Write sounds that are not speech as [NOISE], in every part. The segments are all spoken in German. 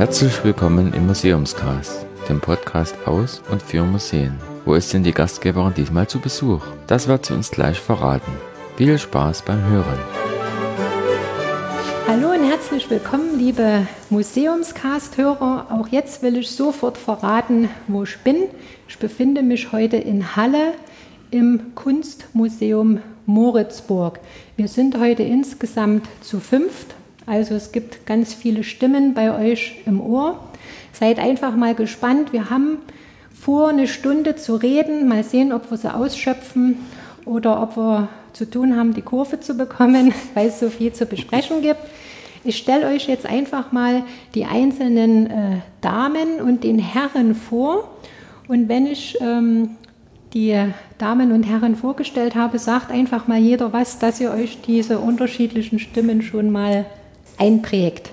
Herzlich willkommen im Museumscast, dem Podcast aus und für Museen. Wo ist denn die Gastgeberin diesmal zu Besuch? Das wird sie uns gleich verraten. Viel Spaß beim Hören. Hallo und herzlich willkommen, liebe Museumscast-Hörer. Auch jetzt will ich sofort verraten, wo ich bin. Ich befinde mich heute in Halle im Kunstmuseum Moritzburg. Wir sind heute insgesamt zu fünft, also es gibt ganz viele Stimmen bei euch im Ohr. Seid einfach mal gespannt. Wir haben vor, eine Stunde zu reden. Mal sehen, ob wir sie ausschöpfen oder ob wir zu tun haben, die Kurve zu bekommen, [LAUGHS] weil es so viel zu besprechen gibt. Ich stelle euch jetzt einfach mal die einzelnen äh, Damen und den Herren vor. Und wenn ich ähm, die Damen und Herren vorgestellt habe, sagt einfach mal jeder was, dass ihr euch diese unterschiedlichen Stimmen schon mal einprägt.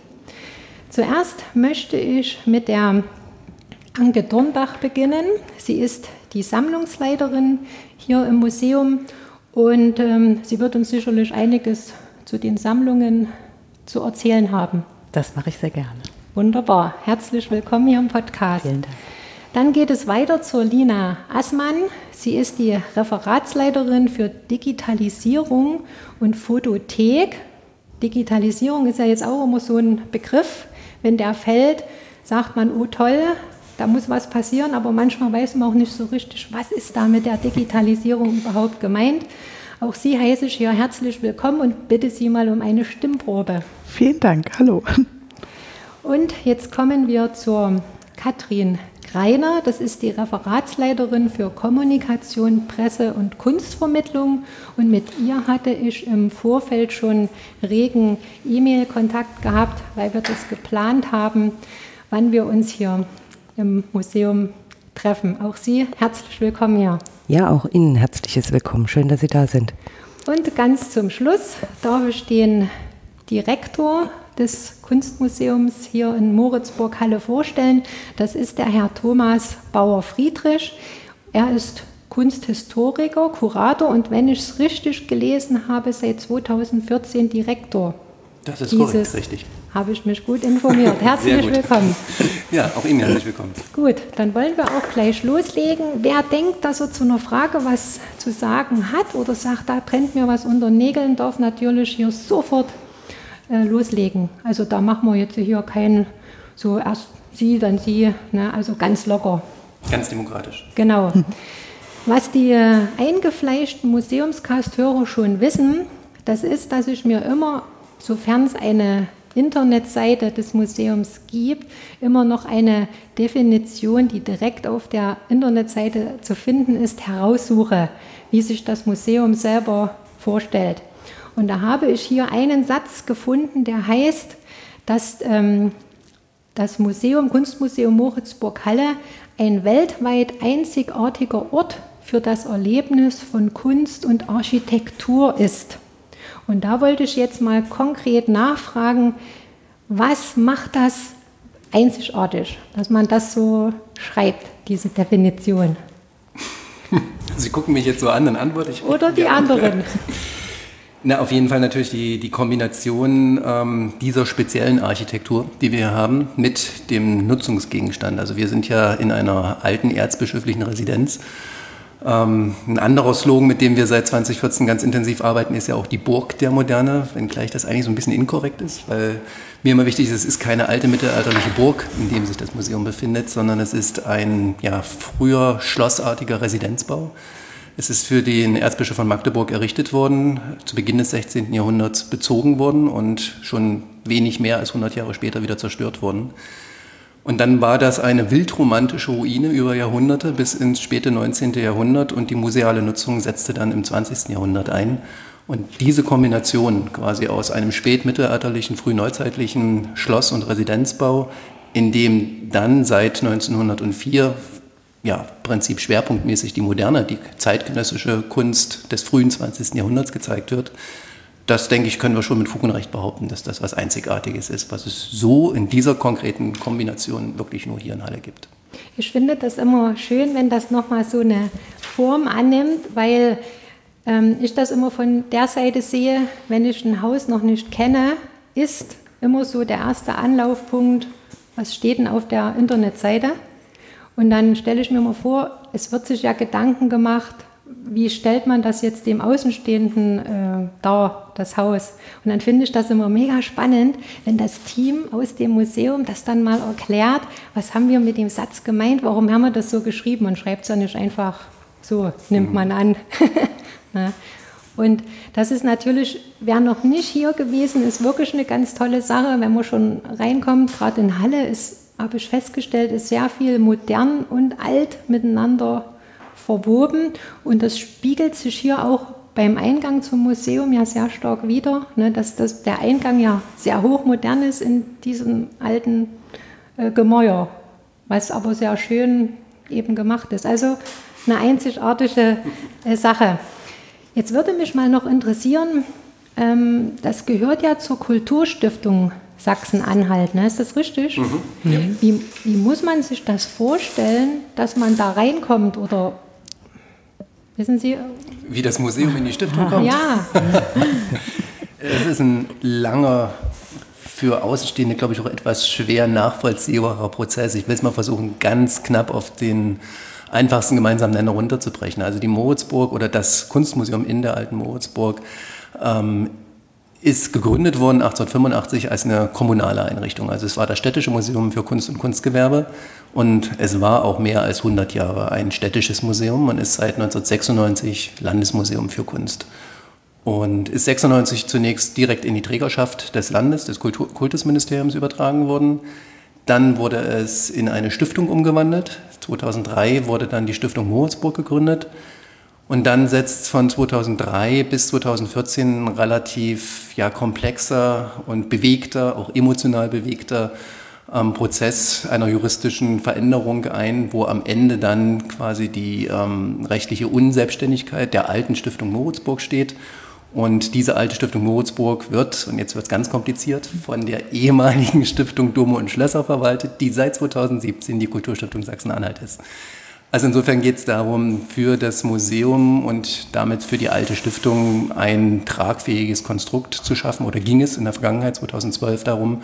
Zuerst möchte ich mit der Anke Dornbach beginnen. Sie ist die Sammlungsleiterin hier im Museum und ähm, sie wird uns sicherlich einiges zu den Sammlungen zu erzählen haben. Das mache ich sehr gerne. Wunderbar. Herzlich willkommen hier im Podcast. Vielen Dank. Dann geht es weiter zur Lina Assmann. Sie ist die Referatsleiterin für Digitalisierung und Fotothek. Digitalisierung ist ja jetzt auch immer so ein Begriff. Wenn der fällt, sagt man, oh toll, da muss was passieren, aber manchmal weiß man auch nicht so richtig, was ist da mit der Digitalisierung überhaupt gemeint. Auch Sie heiße ich hier herzlich willkommen und bitte Sie mal um eine Stimmprobe. Vielen Dank, hallo. Und jetzt kommen wir zur Katrin Greiner. Das ist die Referatsleiterin für Kommunikation, Presse und Kunstvermittlung. Und mit ihr hatte ich im Vorfeld schon regen E-Mail-Kontakt gehabt, weil wir das geplant haben, wann wir uns hier im Museum treffen. Auch Sie herzlich willkommen hier. Ja, auch Ihnen herzliches Willkommen. Schön, dass Sie da sind. Und ganz zum Schluss darf ich den Direktor des Kunstmuseums hier in Moritzburg Halle vorstellen. Das ist der Herr Thomas Bauer-Friedrich. Er ist Kunsthistoriker, Kurator und wenn ich es richtig gelesen habe, seit 2014 Direktor. Das ist Dieses korrekt, richtig. Habe ich mich gut informiert. [LAUGHS] Herzlich gut. willkommen. [LAUGHS] Ja, auch Ihnen herzlich willkommen. Gut, dann wollen wir auch gleich loslegen. Wer denkt, dass er zu einer Frage was zu sagen hat oder sagt, da brennt mir was unter Nägeln, darf natürlich hier sofort äh, loslegen. Also da machen wir jetzt hier keinen so erst Sie, dann Sie, ne? also ganz locker. Ganz demokratisch. Genau. Was die äh, eingefleischten Museumskasthörer schon wissen, das ist, dass ich mir immer, sofern es eine Internetseite des Museums gibt, immer noch eine Definition, die direkt auf der Internetseite zu finden ist, heraussuche, wie sich das Museum selber vorstellt. Und da habe ich hier einen Satz gefunden, der heißt, dass ähm, das Museum, Kunstmuseum Moritzburg-Halle ein weltweit einzigartiger Ort für das Erlebnis von Kunst und Architektur ist. Und da wollte ich jetzt mal konkret nachfragen, was macht das einzigartig, dass man das so schreibt, diese Definition? [LAUGHS] Sie gucken mich jetzt so an, dann antworte ich. Oder die anderen. [LAUGHS] Na, auf jeden Fall natürlich die, die Kombination ähm, dieser speziellen Architektur, die wir haben, mit dem Nutzungsgegenstand. Also wir sind ja in einer alten erzbischöflichen Residenz. Ähm, ein anderer Slogan, mit dem wir seit 2014 ganz intensiv arbeiten, ist ja auch die Burg der Moderne, wenngleich das eigentlich so ein bisschen inkorrekt ist, weil mir immer wichtig ist, es ist keine alte mittelalterliche Burg, in dem sich das Museum befindet, sondern es ist ein ja, früher schlossartiger Residenzbau es ist für den Erzbischof von Magdeburg errichtet worden, zu Beginn des 16. Jahrhunderts bezogen worden und schon wenig mehr als 100 Jahre später wieder zerstört worden. Und dann war das eine wildromantische Ruine über Jahrhunderte bis ins späte 19. Jahrhundert und die museale Nutzung setzte dann im 20. Jahrhundert ein. Und diese Kombination quasi aus einem spätmittelalterlichen, frühneuzeitlichen Schloss- und Residenzbau, in dem dann seit 1904 ja, Prinzip schwerpunktmäßig die moderne, die zeitgenössische Kunst des frühen 20. Jahrhunderts gezeigt wird. Das, denke ich, können wir schon mit Fug und Recht behaupten, dass das was Einzigartiges ist, was es so in dieser konkreten Kombination wirklich nur hier in Halle gibt. Ich finde das immer schön, wenn das nochmal so eine Form annimmt, weil ähm, ich das immer von der Seite sehe, wenn ich ein Haus noch nicht kenne, ist immer so der erste Anlaufpunkt was steht denn auf der Internetseite? Und dann stelle ich mir mal vor, es wird sich ja Gedanken gemacht, wie stellt man das jetzt dem Außenstehenden äh, dar, das Haus? Und dann finde ich das immer mega spannend, wenn das Team aus dem Museum das dann mal erklärt, was haben wir mit dem Satz gemeint, warum haben wir das so geschrieben und schreibt es ja nicht einfach so, nimmt man an. [LAUGHS] Und das ist natürlich, wer noch nicht hier gewesen ist, wirklich eine ganz tolle Sache, wenn man schon reinkommt. Gerade in Halle ist, habe ich festgestellt, ist sehr viel modern und alt miteinander verwoben. Und das spiegelt sich hier auch beim Eingang zum Museum ja sehr stark wieder, ne, dass das, der Eingang ja sehr hochmodern ist in diesem alten äh, Gemäuer, was aber sehr schön eben gemacht ist. Also eine einzigartige äh, Sache. Jetzt würde mich mal noch interessieren, ähm, das gehört ja zur Kulturstiftung Sachsen-Anhalt, ne? ist das richtig? Mhm. Ja. Wie, wie muss man sich das vorstellen, dass man da reinkommt oder wissen Sie? Wie das Museum in die Stiftung kommt? Ja. [LAUGHS] es ist ein langer, für Außenstehende, glaube ich, auch etwas schwer nachvollziehbarer Prozess. Ich will es mal versuchen, ganz knapp auf den einfachsten gemeinsamen Nenner runterzubrechen. Also die Moritzburg oder das Kunstmuseum in der alten Moritzburg ähm, ist gegründet worden 1885 als eine kommunale Einrichtung. Also es war das städtische Museum für Kunst und Kunstgewerbe und es war auch mehr als 100 Jahre ein städtisches Museum und ist seit 1996 Landesmuseum für Kunst. Und ist 96 zunächst direkt in die Trägerschaft des Landes, des Kultur Kultusministeriums übertragen worden. Dann wurde es in eine Stiftung umgewandelt. 2003 wurde dann die Stiftung Moritzburg gegründet. Und dann setzt von 2003 bis 2014 ein relativ ja, komplexer und bewegter, auch emotional bewegter ähm, Prozess einer juristischen Veränderung ein, wo am Ende dann quasi die ähm, rechtliche Unselbstständigkeit der alten Stiftung Moritzburg steht und diese alte Stiftung Moritzburg wird, und jetzt wird es ganz kompliziert, von der ehemaligen [LAUGHS] Stiftung Dome und Schlösser verwaltet, die seit 2017 die Kulturstiftung Sachsen-Anhalt ist. Also insofern geht es darum, für das Museum und damit für die alte Stiftung ein tragfähiges Konstrukt zu schaffen, oder ging es in der Vergangenheit 2012 darum,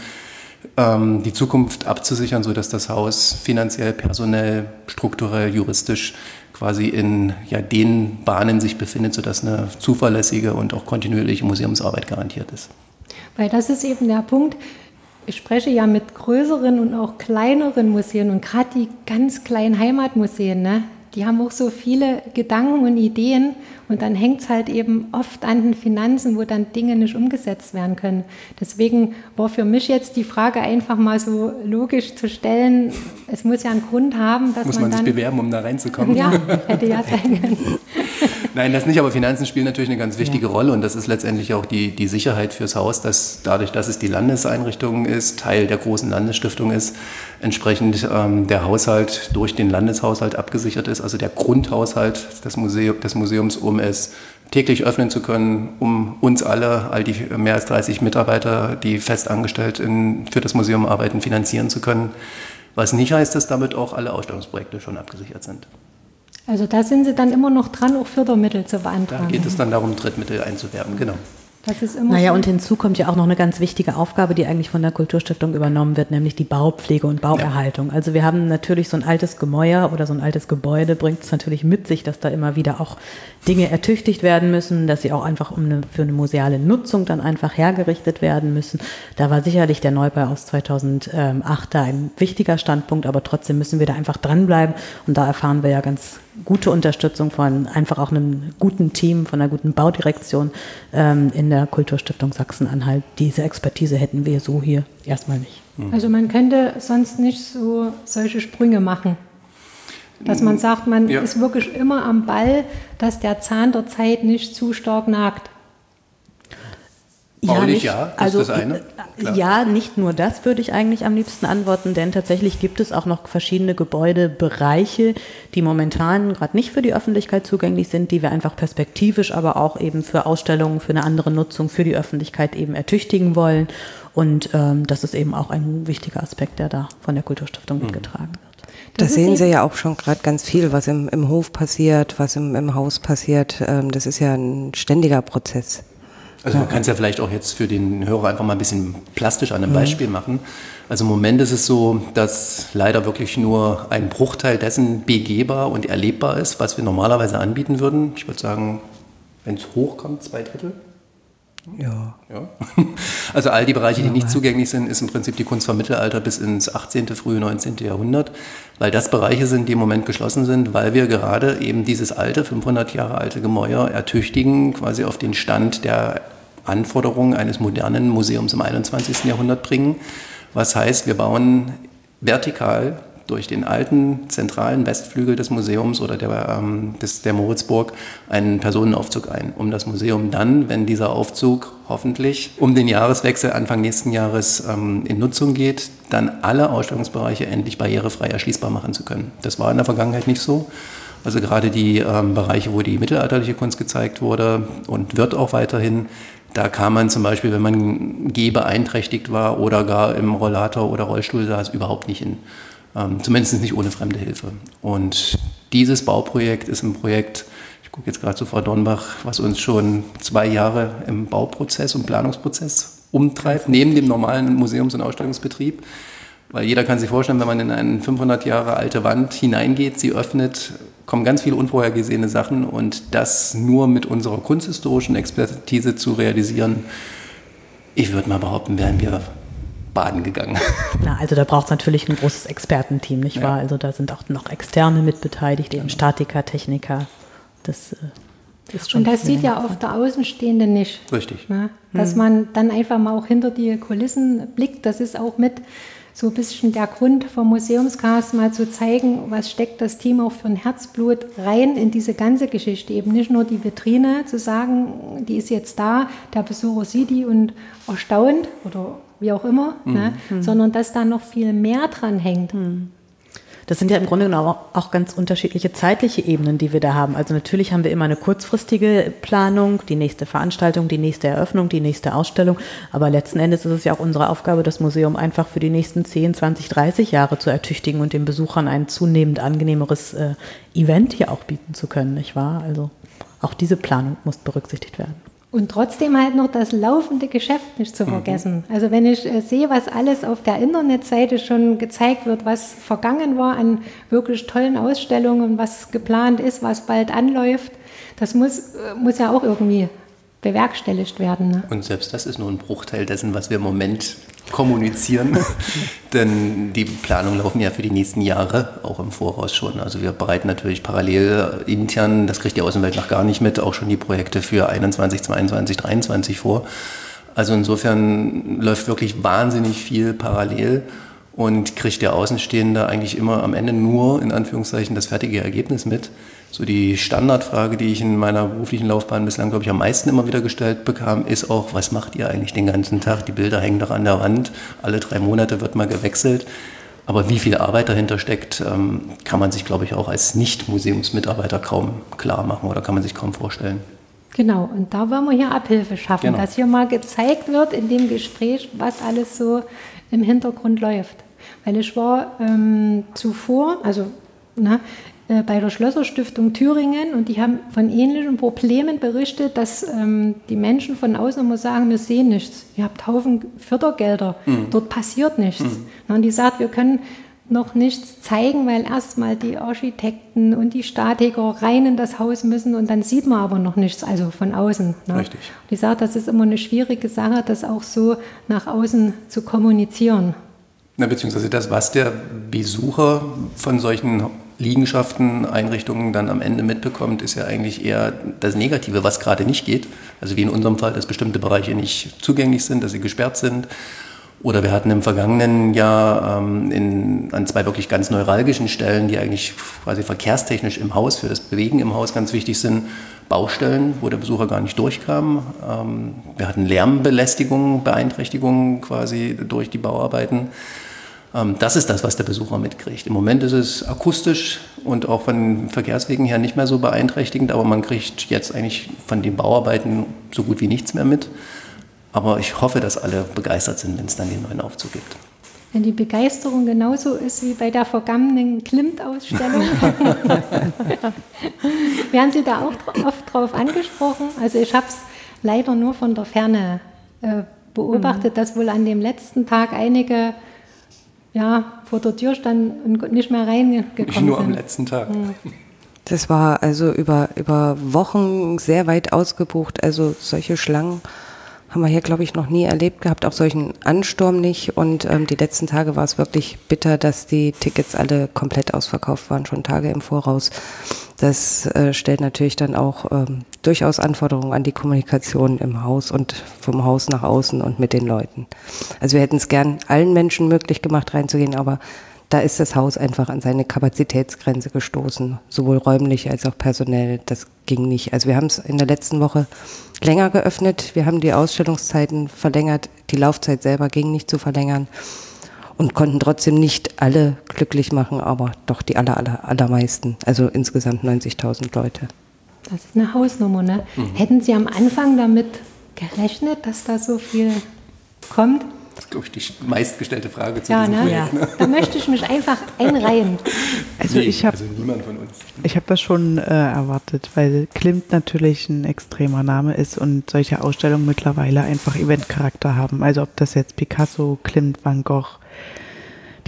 ähm, die Zukunft abzusichern, sodass das Haus finanziell, personell, strukturell, juristisch quasi in ja, den Bahnen sich befindet, sodass eine zuverlässige und auch kontinuierliche Museumsarbeit garantiert ist. Weil das ist eben der Punkt. Ich spreche ja mit größeren und auch kleineren Museen und gerade die ganz kleinen Heimatmuseen, ne, die haben auch so viele Gedanken und Ideen und dann hängt es halt eben oft an den Finanzen, wo dann Dinge nicht umgesetzt werden können. Deswegen war für mich jetzt die Frage einfach mal so logisch zu stellen, es muss ja einen Grund haben, dass muss man, man dann... sich bewerben, um da reinzukommen? Ja, [LAUGHS] hätte ja sein können. Nein, das nicht, aber Finanzen spielen natürlich eine ganz wichtige ja. Rolle und das ist letztendlich auch die, die Sicherheit fürs Haus, dass dadurch, dass es die Landeseinrichtung ist, Teil der großen Landesstiftung ist, entsprechend ähm, der Haushalt durch den Landeshaushalt abgesichert ist, also der Grundhaushalt des, Museum, des Museums, um es täglich öffnen zu können, um uns alle, all die mehr als 30 Mitarbeiter, die fest angestellt in, für das Museum arbeiten, finanzieren zu können. Was nicht heißt, dass damit auch alle Ausstellungsprojekte schon abgesichert sind. Also da sind Sie dann immer noch dran, auch Fördermittel zu beantragen. Da geht es dann darum, Drittmittel einzuwerben, genau. Das ist immer naja, so. und hinzu kommt ja auch noch eine ganz wichtige Aufgabe, die eigentlich von der Kulturstiftung übernommen wird, nämlich die Baupflege und Bauerhaltung. Ja. Also wir haben natürlich so ein altes Gemäuer oder so ein altes Gebäude bringt es natürlich mit sich, dass da immer wieder auch Dinge ertüchtigt werden müssen, dass sie auch einfach um eine, für eine museale Nutzung dann einfach hergerichtet werden müssen. Da war sicherlich der Neubau aus 2008 da ein wichtiger Standpunkt, aber trotzdem müssen wir da einfach dranbleiben und da erfahren wir ja ganz gute Unterstützung von einfach auch einem guten Team, von einer guten Baudirektion ähm, in der Kulturstiftung Sachsen-Anhalt. Diese Expertise hätten wir so hier erstmal nicht. Mhm. Also man könnte sonst nicht so solche Sprünge machen. Dass man sagt, man ja. ist wirklich immer am Ball, dass der Zahn der Zeit nicht zu stark nagt. Ja, nicht, ja, das also, ist das eine. Klar. Ja, nicht nur das würde ich eigentlich am liebsten antworten, denn tatsächlich gibt es auch noch verschiedene Gebäudebereiche, die momentan gerade nicht für die Öffentlichkeit zugänglich sind, die wir einfach perspektivisch, aber auch eben für Ausstellungen, für eine andere Nutzung, für die Öffentlichkeit eben ertüchtigen wollen. Und ähm, das ist eben auch ein wichtiger Aspekt, der da von der Kulturstiftung mhm. mitgetragen wird. Da sehen Sie ja auch schon gerade ganz viel, was im, im Hof passiert, was im, im Haus passiert. Ähm, das ist ja ein ständiger Prozess. Also man kann es ja vielleicht auch jetzt für den Hörer einfach mal ein bisschen plastisch an einem Beispiel machen. Also im Moment ist es so, dass leider wirklich nur ein Bruchteil dessen begehbar und erlebbar ist, was wir normalerweise anbieten würden. Ich würde sagen, wenn es hochkommt, zwei Drittel. Ja. Ja. [LAUGHS] Also all die Bereiche, die nicht zugänglich sind, ist im Prinzip die Kunst vom Mittelalter bis ins 18., frühe 19. Jahrhundert, weil das Bereiche sind, die im Moment geschlossen sind, weil wir gerade eben dieses alte, 500 Jahre alte Gemäuer ertüchtigen, quasi auf den Stand der Anforderungen eines modernen Museums im 21. Jahrhundert bringen. Was heißt, wir bauen vertikal durch den alten zentralen Westflügel des Museums oder der, ähm, des, der Moritzburg einen Personenaufzug ein, um das Museum dann, wenn dieser Aufzug hoffentlich um den Jahreswechsel Anfang nächsten Jahres ähm, in Nutzung geht, dann alle Ausstellungsbereiche endlich barrierefrei erschließbar machen zu können. Das war in der Vergangenheit nicht so. Also gerade die ähm, Bereiche, wo die mittelalterliche Kunst gezeigt wurde und wird auch weiterhin, da kam man zum Beispiel, wenn man gehbeeinträchtigt war oder gar im Rollator oder Rollstuhl saß, überhaupt nicht hin. Ähm, zumindest nicht ohne fremde Hilfe. Und dieses Bauprojekt ist ein Projekt, ich gucke jetzt gerade zu Frau Dornbach, was uns schon zwei Jahre im Bauprozess und Planungsprozess umtreibt, neben dem normalen Museums- und Ausstellungsbetrieb. Weil jeder kann sich vorstellen, wenn man in eine 500 Jahre alte Wand hineingeht, sie öffnet, kommen ganz viele unvorhergesehene Sachen und das nur mit unserer kunsthistorischen Expertise zu realisieren, ich würde mal behaupten, wären wir baden gegangen. [LAUGHS] Na, also da braucht es natürlich ein großes Expertenteam, nicht Ja. wahr? Also da sind auch noch Externe mit beteiligt, eben Statiker, Techniker. Das äh, ist schon. Und das sieht ja auch der Außenstehende nicht. Richtig. Ne? Dass man dann einfach mal auch hinter die Kulissen blickt, das ist auch mit so ein bisschen der Grund vom Museumscast, mal zu zeigen, was steckt das Team auch für ein Herzblut rein in diese ganze Geschichte. Eben nicht nur die Vitrine zu sagen, die ist jetzt da, der Besucher sieht die und erstaunt oder wie auch immer, ne? sondern dass da noch viel mehr dran hängt. Das sind ja im Grunde genommen auch- ganz unterschiedliche zeitliche Ebenen, die wir da haben. Also natürlich haben wir immer eine kurzfristige Planung, die nächste Veranstaltung, die nächste Eröffnung, die nächste Ausstellung. Aber letzten Endes ist es ja auch unsere Aufgabe, das Museum einfach für die nächsten 10, 20, 30 Jahre zu ertüchtigen und den Besuchern ein zunehmend angenehmeres äh, Event hier auch bieten zu können, nicht wahr? Also auch diese Planung muss berücksichtigt werden. Und trotzdem halt noch das laufende Geschäft nicht zu vergessen. Also wenn ich äh, sehe, was alles auf der Internetseite schon gezeigt wird, was vergangen war an wirklich tollen Ausstellungen, was geplant ist, was bald anläuft, das muss, äh, muss ja auch irgendwie bewerkstelligt werden. Ne? Und selbst das ist nur ein Bruchteil dessen, was wir im Moment kommunizieren. [LAUGHS] Denn die Planungen laufen ja für die nächsten Jahre auch im Voraus schon. Also wir bereiten natürlich parallel intern, das kriegt die Außenwelt noch gar nicht mit, auch schon die Projekte für 21, 22, 23 vor. Also insofern läuft wirklich wahnsinnig viel parallel und kriegt der Außenstehende eigentlich immer am Ende nur in Anführungszeichen das fertige Ergebnis mit. So die Standardfrage, die ich in meiner beruflichen Laufbahn bislang, glaube ich, am meisten immer wieder gestellt bekam, ist auch, was macht ihr eigentlich den ganzen Tag? Die Bilder hängen doch an der Wand, alle drei Monate wird mal gewechselt. Aber wie viel Arbeit dahinter steckt, ähm, kann man sich, glaube ich, auch als Nicht-Museumsmitarbeiter kaum klar machen oder kann man sich kaum vorstellen. Genau, und da wollen wir hier Abhilfe schaffen, Genau. dass hier mal gezeigt wird in dem Gespräch, was alles so im Hintergrund läuft. Weil ich war ähm, zuvor, also ne, äh, bei der Schlösserstiftung Thüringen und die haben von ähnlichen Problemen berichtet, dass ähm, die Menschen von außen immer sagen, wir sehen nichts. Ihr habt Haufen Fördergelder, dort passiert nichts. Na, Und die sagt, wir können noch nichts zeigen, weil erstmal die Architekten und die Statiker rein in das Haus müssen und dann sieht man aber noch nichts, also von außen. Ne? Richtig. Die sagt, das ist immer eine schwierige Sache, das auch so nach außen zu kommunizieren. Na, beziehungsweise das, was der Besucher von solchen Liegenschaften, Einrichtungen dann am Ende mitbekommt, ist ja eigentlich eher das Negative, was gerade nicht geht. Also wie in unserem Fall, dass bestimmte Bereiche nicht zugänglich sind, dass sie gesperrt sind. Oder wir hatten im vergangenen Jahr ähm, in, an zwei wirklich ganz neuralgischen Stellen, die eigentlich quasi verkehrstechnisch im Haus, für das Bewegen im Haus ganz wichtig sind, Baustellen, wo der Besucher gar nicht durchkam. Ähm, wir hatten Lärmbelästigungen, Beeinträchtigungen quasi durch die Bauarbeiten. Ähm, das ist das, was der Besucher mitkriegt. Im Moment ist es akustisch und auch von den Verkehrswegen her nicht mehr so beeinträchtigend, aber man kriegt jetzt eigentlich von den Bauarbeiten so gut wie nichts mehr mit. Aber ich hoffe, dass alle begeistert sind, wenn es dann den neuen Aufzug gibt. Wenn die Begeisterung genauso ist wie bei der vergangenen Klimt-Ausstellung, [LAUGHS] werden Sie da auch oft drauf angesprochen? Also ich habe es leider nur von der Ferne äh, beobachtet, mhm. dass wohl an dem letzten Tag einige ja, vor der Tür standen und nicht mehr reingekommen sind. Nicht nur am letzten Tag. Mhm. Das war also über, über Wochen sehr weit ausgebucht. Also solche Schlangen haben wir hier, glaube ich, noch nie erlebt gehabt, auch solchen Ansturm nicht. Und ähm, die letzten Tage war es wirklich bitter, dass die Tickets alle komplett ausverkauft waren, schon Tage im Voraus. Das äh, stellt natürlich dann auch ähm, durchaus Anforderungen an die Kommunikation im Haus und vom Haus nach außen und mit den Leuten. Also wir hätten es gern allen Menschen möglich gemacht, reinzugehen, aber da ist das Haus einfach an seine Kapazitätsgrenze gestoßen, sowohl räumlich als auch personell. Das ging nicht. Also wir haben es in der letzten Woche länger geöffnet. Wir haben die Ausstellungszeiten verlängert. Die Laufzeit selber ging nicht zu verlängern und konnten trotzdem nicht alle glücklich machen, aber doch die aller, aller, allermeisten. Also insgesamt 90.000 Leute. Das ist eine Hausnummer, ne? Mhm. Hätten Sie am Anfang damit gerechnet, dass da so viel kommt? Das ist, glaube ich, die meistgestellte Frage zu ja, diesem ne? Projekt. Ne? Da möchte ich mich einfach einreihen. [LAUGHS] Also, nee, ich hab, also niemand von uns. Ich habe das schon äh, erwartet, weil Klimt natürlich ein extremer Name ist und solche Ausstellungen mittlerweile einfach Eventcharakter haben. Also ob das jetzt Picasso, Klimt, Van Gogh,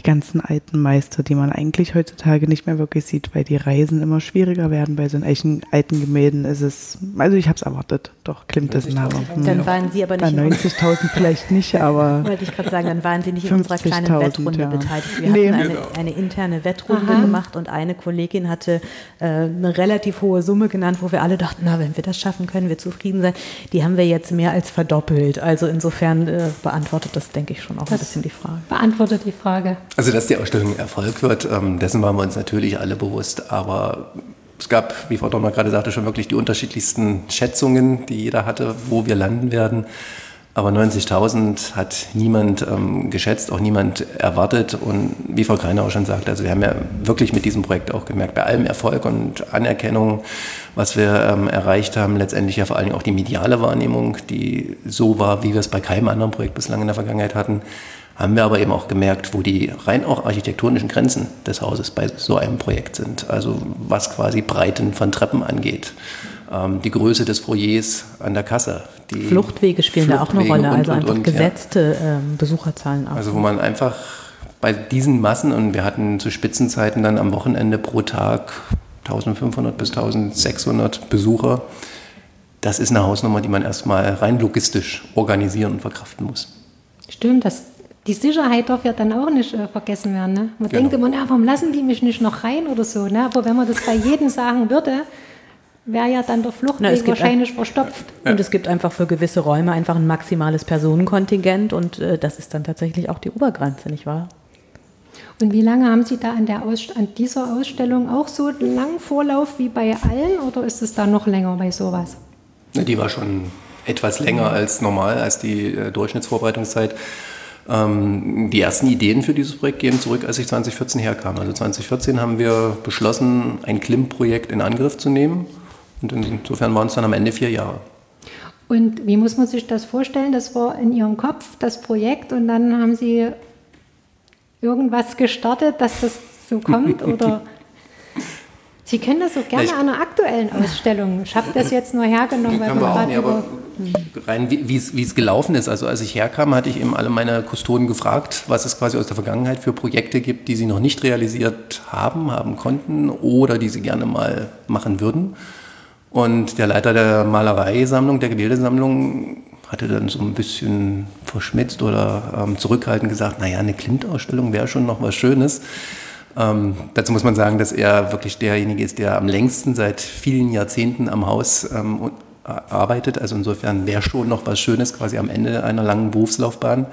ganzen alten Meister, die man eigentlich heutzutage nicht mehr wirklich sieht, weil die Reisen immer schwieriger werden. Bei so alten, alten Gemälden ist es, also ich habe es erwartet, doch, klimmt das Name. Dann waren Sie aber nicht. Bei 90.000 vielleicht nicht, aber. Wollte ich gerade sagen, dann waren Sie nicht in unserer kleinen Wettrunde ja. beteiligt. Wir nee. hatten eine, genau. eine, interne Wettrunde Aha. gemacht und eine Kollegin hatte äh, eine relativ hohe Summe genannt, wo wir alle dachten, na, wenn wir das schaffen, können wir zufrieden sein. Die haben wir jetzt mehr als verdoppelt. Also insofern äh, beantwortet das, denke ich, schon auch das ein bisschen die Frage. Beantwortet die Frage. Also, dass die Ausstellung Erfolg wird, ähm, dessen waren wir uns natürlich alle bewusst. Aber es gab, wie Frau Donner gerade sagte, schon wirklich die unterschiedlichsten Schätzungen, die jeder hatte, wo wir landen werden. Aber 90.000 hat niemand ähm, geschätzt, auch niemand erwartet. Und wie Frau Kreiner auch schon sagte, also wir haben ja wirklich mit diesem Projekt auch gemerkt, bei allem Erfolg und Anerkennung, was wir ähm, erreicht haben, letztendlich ja vor allen Dingen auch die mediale Wahrnehmung, die so war, wie wir es bei keinem anderen Projekt bislang in der Vergangenheit hatten, haben wir aber eben auch gemerkt, wo die rein auch architektonischen Grenzen des Hauses bei so einem Projekt sind. Also was quasi Breiten von Treppen angeht, ähm, die Größe des Foyers an der Kasse. Die Fluchtwege spielen Fluchtwege da auch eine Rolle, und, also und, einfach und, gesetzte ja. ähm, Besucherzahlen auch. Also wo man einfach bei diesen Massen, und wir hatten zu Spitzenzeiten dann am Wochenende pro Tag 1500 bis 1600 Besucher, das ist eine Hausnummer, die man erstmal rein logistisch organisieren und verkraften muss. Stimmt, das die Sicherheit darf ja dann auch nicht äh, vergessen werden. Ne? Man genau. denkt immer, na, warum lassen die mich nicht noch rein oder so. Ne? Aber wenn man das bei jedem sagen würde, wäre ja dann der Fluchtweg wahrscheinlich ein, verstopft. Ja. Und es gibt einfach für gewisse Räume einfach ein maximales Personenkontingent und äh, das ist dann tatsächlich auch die Obergrenze, nicht wahr? Und wie lange haben Sie da an, der Aus an dieser Ausstellung auch so langen Vorlauf wie bei allen oder ist es da noch länger bei sowas? Die war schon etwas länger als normal, als die äh, Durchschnittsvorbereitungszeit. Ähm, die ersten Ideen für dieses Projekt gehen zurück, als ich 2014 herkam. Also 2014 haben wir beschlossen, ein Klimm-Projekt in Angriff zu nehmen. Und insofern waren es dann am Ende vier Jahre. Und wie muss man sich das vorstellen? Das war in Ihrem Kopf das Projekt und dann haben Sie irgendwas gestartet, dass das so kommt? [LAUGHS] Oder Sie können das so gerne an einer aktuellen Ausstellung. Ich habe das jetzt nur hergenommen, weil wir gerade nee, über rein wie es gelaufen ist. Also als ich herkam, hatte ich eben alle meine Kustoden gefragt, was es quasi aus der Vergangenheit für Projekte gibt, die sie noch nicht realisiert haben, haben konnten oder die sie gerne mal machen würden. Und der Leiter der Malereisammlung, der Gemäldesammlung, hatte dann so ein bisschen verschmitzt oder ähm, zurückhaltend gesagt, naja, eine Klimt-Ausstellung wäre schon noch was Schönes. Ähm, dazu muss man sagen, dass er wirklich derjenige ist, der am längsten seit vielen Jahrzehnten am Haus ähm, arbeitet. Also insofern wäre schon noch was Schönes quasi am Ende einer langen Berufslaufbahn.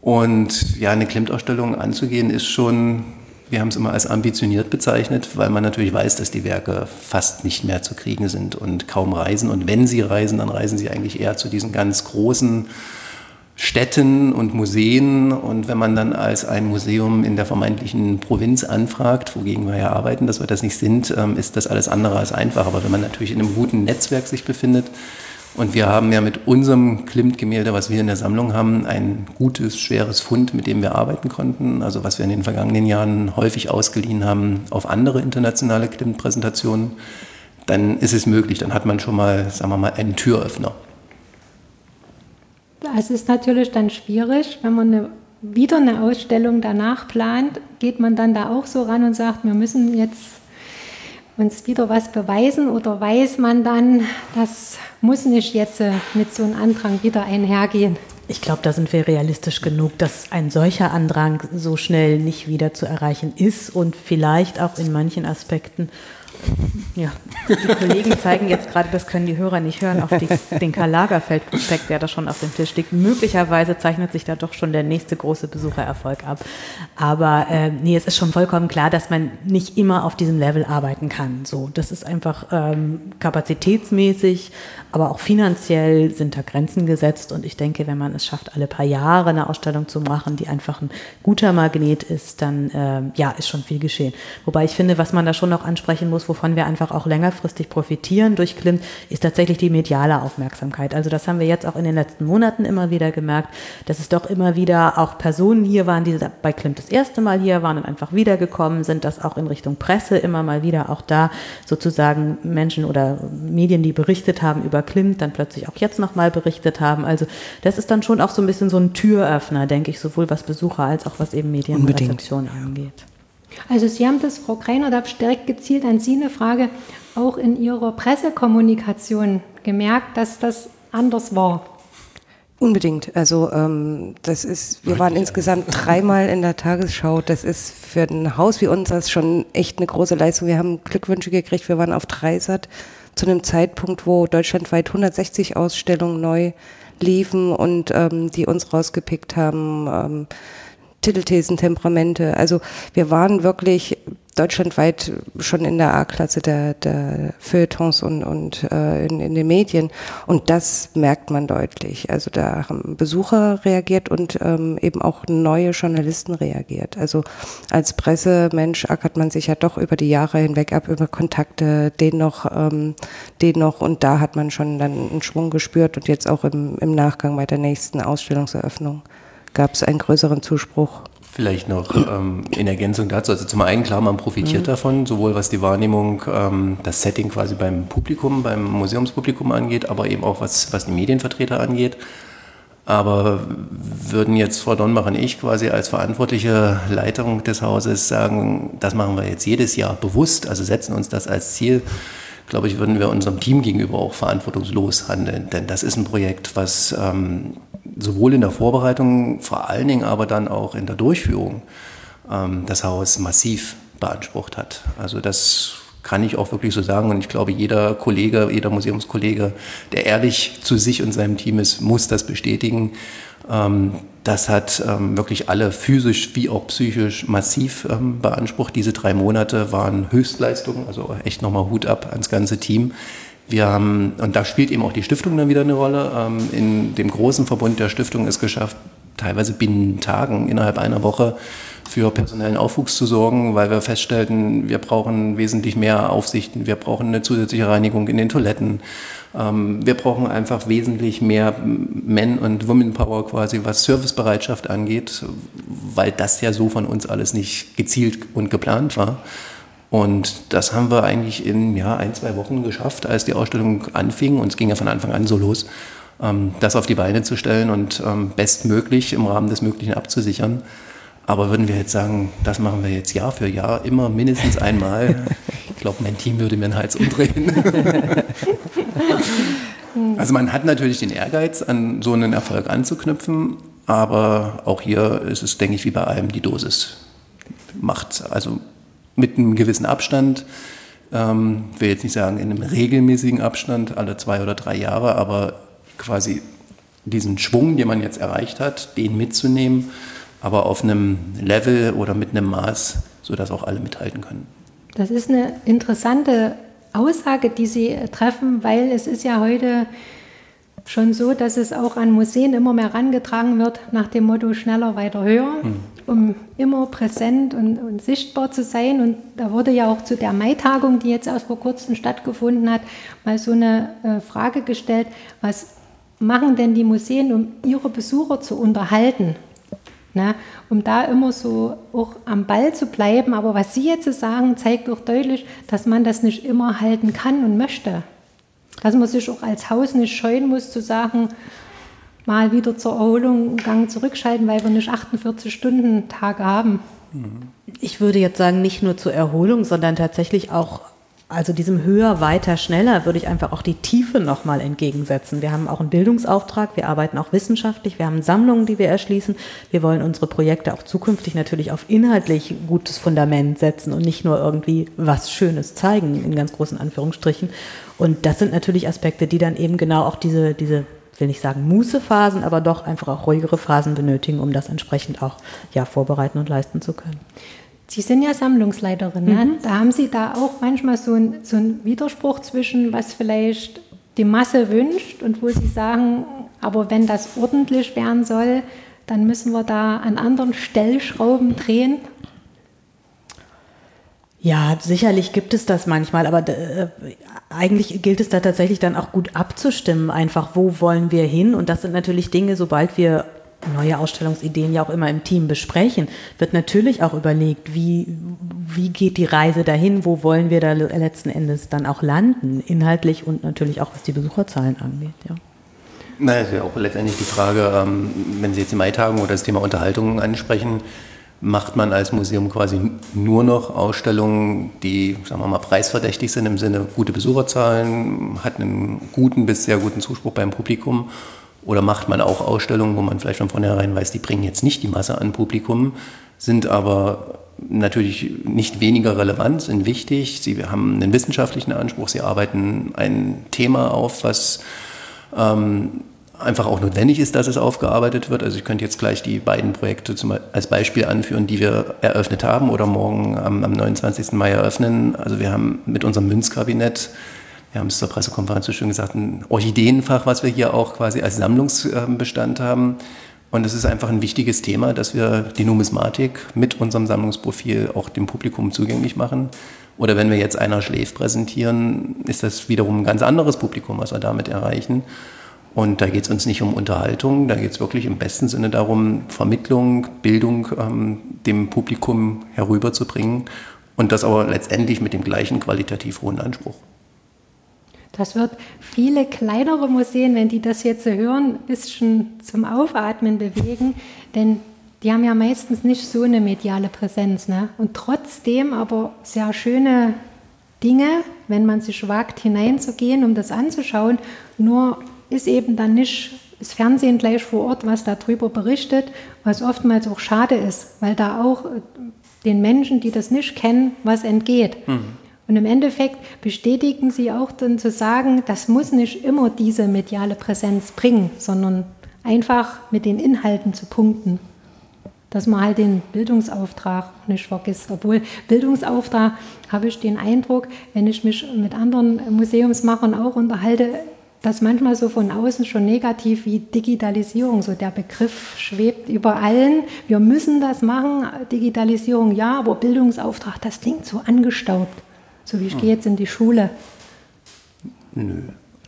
Und ja, eine Klimt-Ausstellung anzugehen ist schon, wir haben es immer als ambitioniert bezeichnet, weil man natürlich weiß, dass die Werke fast nicht mehr zu kriegen sind und kaum reisen. Und wenn sie reisen, dann reisen sie eigentlich eher zu diesen ganz großen Städten und Museen. Und wenn man dann als ein Museum in der vermeintlichen Provinz anfragt, wogegen wir ja arbeiten, dass wir das nicht sind, ähm, ist das alles andere als einfach. Aber wenn man natürlich in einem guten Netzwerk sich befindet, und wir haben ja mit unserem Klimt-Gemälde, was wir in der Sammlung haben, ein gutes, schweres Fund, mit dem wir arbeiten konnten. Also was wir in den vergangenen Jahren häufig ausgeliehen haben auf andere internationale Klimt-Präsentationen dann ist es möglich. Dann hat man schon mal, sagen wir mal, einen Türöffner. Es ist natürlich dann schwierig, wenn man eine, wieder eine Ausstellung danach plant, geht man dann da auch so ran und sagt, wir müssen jetzt uns wieder was beweisen oder weiß man dann, das muss nicht jetzt mit so einem Andrang wieder einhergehen? Ich glaube, da sind wir realistisch genug, dass ein solcher Andrang so schnell nicht wieder zu erreichen ist und vielleicht auch in manchen Aspekten ja, die Kollegen zeigen jetzt gerade, das können die Hörer nicht hören, auf die, den Karl Lagerfeld-Prospekt, der da schon auf dem Tisch liegt. Möglicherweise zeichnet sich da doch schon der nächste große Besuchererfolg ab. Aber äh, nee, es ist schon vollkommen klar, dass man nicht immer auf diesem Level arbeiten kann. So, das ist einfach ähm, kapazitätsmäßig, aber auch finanziell sind da Grenzen gesetzt. Und ich denke, wenn man es schafft, alle paar Jahre eine Ausstellung zu machen, die einfach ein guter Magnet ist, dann äh, ja, ist schon viel geschehen. Wobei ich finde, was man da schon noch ansprechen muss, wovon wir einfach auch längerfristig profitieren durch Klimt, ist tatsächlich die mediale Aufmerksamkeit. Also das haben wir jetzt auch in den letzten Monaten immer wieder gemerkt, dass es doch immer wieder auch Personen hier waren, die bei Klimt das erste Mal hier waren und einfach wiedergekommen sind, dass auch in Richtung Presse immer mal wieder auch da sozusagen Menschen oder Medien, die berichtet haben über Klimt, dann plötzlich auch jetzt nochmal berichtet haben. Also das ist dann schon auch so ein bisschen so ein Türöffner, denke ich, sowohl was Besucher als auch was eben Medienrezeption angeht. Also Sie haben das, Frau Kreiner, da direkt gezielt an Sie eine Frage, auch in Ihrer Pressekommunikation gemerkt, dass das anders war. Unbedingt. Also ähm, das ist, wir waren insgesamt dreimal in der Tagesschau. Das ist für ein Haus wie uns das schon echt eine große Leistung. Wir haben Glückwünsche gekriegt. Wir waren auf Dreisat zu einem Zeitpunkt, wo deutschlandweit 160 Ausstellungen neu liefen und ähm, die uns rausgepickt haben. Ähm, Titelthesen, Temperamente. Also wir waren wirklich deutschlandweit schon in der A-Klasse der, der Feuilletons und, und äh, in, in den Medien. Und das merkt man deutlich. Also da haben Besucher reagiert und ähm, eben auch neue Journalisten reagiert. Also als Pressemensch ackert man sich ja doch über die Jahre hinweg ab, über Kontakte, den noch, ähm, den noch. Und da hat man schon dann einen Schwung gespürt und jetzt auch im, im Nachgang bei der nächsten Ausstellungseröffnung gab es einen größeren Zuspruch. Vielleicht noch ähm, in Ergänzung dazu. Also zum einen, klar, man profitiert mhm. davon, sowohl was die Wahrnehmung, ähm, das Setting quasi beim Publikum, beim Museumspublikum angeht, aber eben auch was, was die Medienvertreter angeht. Aber würden jetzt Frau Donnbach und ich quasi als verantwortliche Leitung des Hauses sagen, das machen wir jetzt jedes Jahr bewusst, also setzen uns das als Ziel, glaube ich, würden wir unserem Team gegenüber auch verantwortungslos handeln. Denn das ist ein Projekt, was ähm, sowohl in der Vorbereitung, vor allen Dingen aber dann auch in der Durchführung ähm, das Haus massiv beansprucht hat. Also das kann ich auch wirklich so sagen. Und ich glaube, jeder Kollege, jeder Museumskollege, der ehrlich zu sich und seinem Team ist, muss das bestätigen. Ähm, das hat ähm, wirklich alle physisch wie auch psychisch massiv ähm, beansprucht. Diese drei Monate waren Höchstleistungen, also echt nochmal Hut ab ans ganze Team. Wir haben, und da spielt eben auch die Stiftung dann wieder eine Rolle. Ähm, in dem großen Verbund der Stiftung ist geschafft, teilweise binnen Tagen, innerhalb einer Woche für personellen Aufwuchs zu sorgen, weil wir feststellten, wir brauchen wesentlich mehr Aufsichten, wir brauchen eine zusätzliche Reinigung in den Toiletten, ähm, wir brauchen einfach wesentlich mehr Men- und Women-Power quasi, was Servicebereitschaft angeht, weil das ja so von uns alles nicht gezielt und geplant war. Und das haben wir eigentlich in ja, ein, zwei Wochen geschafft, als die Ausstellung anfing. Und es ging ja von Anfang an so los, ähm, das auf die Beine zu stellen und ähm, bestmöglich im Rahmen des Möglichen abzusichern. Aber würden wir jetzt sagen, das machen wir jetzt Jahr für Jahr, immer mindestens einmal, ich glaube, mein Team würde mir den Hals umdrehen. [LAUGHS] also man hat natürlich den Ehrgeiz, an so einen Erfolg anzuknüpfen, aber auch hier ist es, denke ich, wie bei allem, die Dosis macht. Also mit einem gewissen Abstand. Ähm, ich will jetzt nicht sagen in einem regelmäßigen Abstand, alle zwei oder drei Jahre, aber quasi diesen Schwung, den man jetzt erreicht hat, den mitzunehmen, aber auf einem Level oder mit einem Maß, sodass auch alle mithalten können. Das ist eine interessante Aussage, die Sie treffen, weil es ist ja heute schon so, dass es auch an Museen immer mehr herangetragen wird nach dem Motto schneller, weiter, höher, mhm. um immer präsent und, und, sichtbar zu sein. Und da wurde ja auch zu der Mai-Tagung, die jetzt erst vor kurzem stattgefunden hat, mal so eine äh, Frage gestellt, was machen denn die Museen, um ihre Besucher zu unterhalten? Ne? Um da immer so auch am Ball zu bleiben. Aber was Sie jetzt sagen, zeigt auch deutlich, dass man das nicht immer halten kann und möchte. Dass man sich auch als Haus nicht scheuen muss, zu sagen, mal wieder zur Erholung einen Gang zurückschalten, weil wir nicht 48 Stunden Tage haben. Ich würde jetzt sagen, nicht nur zur Erholung, sondern tatsächlich auch also diesem höher, weiter, schneller würde ich einfach auch die Tiefe nochmal entgegensetzen. Wir haben auch einen Bildungsauftrag, wir arbeiten auch wissenschaftlich, wir haben Sammlungen, die wir erschließen. Wir wollen unsere Projekte auch zukünftig natürlich auf inhaltlich gutes Fundament setzen und nicht nur irgendwie was Schönes zeigen, in ganz großen Anführungsstrichen. Und das sind natürlich Aspekte, die dann eben genau auch diese, diese will nicht sagen Mußephasen, aber doch einfach auch ruhigere Phasen benötigen, um das entsprechend auch ja, vorbereiten und leisten zu können. Sie sind ja Sammlungsleiterin. Ne? Mhm. Da haben Sie da auch manchmal so einen so Widerspruch zwischen, was vielleicht die Masse wünscht und wo Sie sagen, aber wenn das ordentlich werden soll, dann müssen wir da an anderen Stellschrauben drehen. Ja, sicherlich gibt es das manchmal, aber äh, eigentlich gilt es da tatsächlich dann auch gut abzustimmen, einfach wo wollen wir hin. Und das sind natürlich Dinge, sobald wir neue Ausstellungsideen ja auch immer im Team besprechen, wird natürlich auch überlegt, wie, wie geht die Reise dahin, wo wollen wir da letzten Endes dann auch landen, inhaltlich und natürlich auch was die Besucherzahlen angeht. Ja. Na, ist ja auch letztendlich die Frage, ähm, wenn Sie jetzt die Maitagung oder das Thema Unterhaltung ansprechen, macht man als Museum quasi nur noch Ausstellungen, die, sagen wir mal, preisverdächtig sind im Sinne gute Besucherzahlen, hat einen guten bis sehr guten Zuspruch beim Publikum oder macht man auch Ausstellungen, wo man vielleicht von vornherein weiß, die bringen jetzt nicht die Masse an Publikum, sind aber natürlich nicht weniger relevant, sind wichtig. Sie haben einen wissenschaftlichen Anspruch, sie arbeiten ein Thema auf, was ähm, einfach auch notwendig ist, dass es aufgearbeitet wird. Also ich könnte jetzt gleich die beiden Projekte zum, als Beispiel anführen, die wir eröffnet haben oder morgen am, am 29. Mai eröffnen. Also wir haben mit unserem Münzkabinett wir haben es zur Pressekonferenz so schön gesagt, ein Orchideenfach, was wir hier auch quasi als Sammlungsbestand haben. Und es ist einfach ein wichtiges Thema, dass wir die Numismatik mit unserem Sammlungsprofil auch dem Publikum zugänglich machen. Oder wenn wir jetzt einer schläft präsentieren, ist das wiederum ein ganz anderes Publikum, was wir damit erreichen. Und da geht es uns nicht um Unterhaltung, da geht es wirklich im besten Sinne darum, Vermittlung, Bildung ähm, dem Publikum herüberzubringen und das aber letztendlich mit dem gleichen qualitativ hohen Anspruch. Das wird viele kleinere Museen, wenn die das jetzt so hören, ein bisschen zum Aufatmen bewegen, denn die haben ja meistens nicht so eine mediale Präsenz. Ne? Und trotzdem aber sehr schöne Dinge, wenn man sich wagt, hineinzugehen, um das anzuschauen. Nur ist eben dann nicht das Fernsehen gleich vor Ort, was darüber berichtet, was oftmals auch schade ist, weil da auch den Menschen, die das nicht kennen, was entgeht. Mhm. Und im Endeffekt bestätigen sie auch dann zu sagen, das muss nicht immer diese mediale Präsenz bringen, sondern einfach mit den Inhalten zu punkten. Dass man halt den Bildungsauftrag nicht vergisst. Obwohl Bildungsauftrag habe ich den Eindruck, wenn ich mich mit anderen Museumsmachern auch unterhalte, dass manchmal so von außen schon negativ wie Digitalisierung, so der Begriff schwebt über allen. Wir müssen das machen, Digitalisierung ja, aber Bildungsauftrag, das klingt so angestaubt. So wie ich hm. gehe jetzt in die Schule. Nö.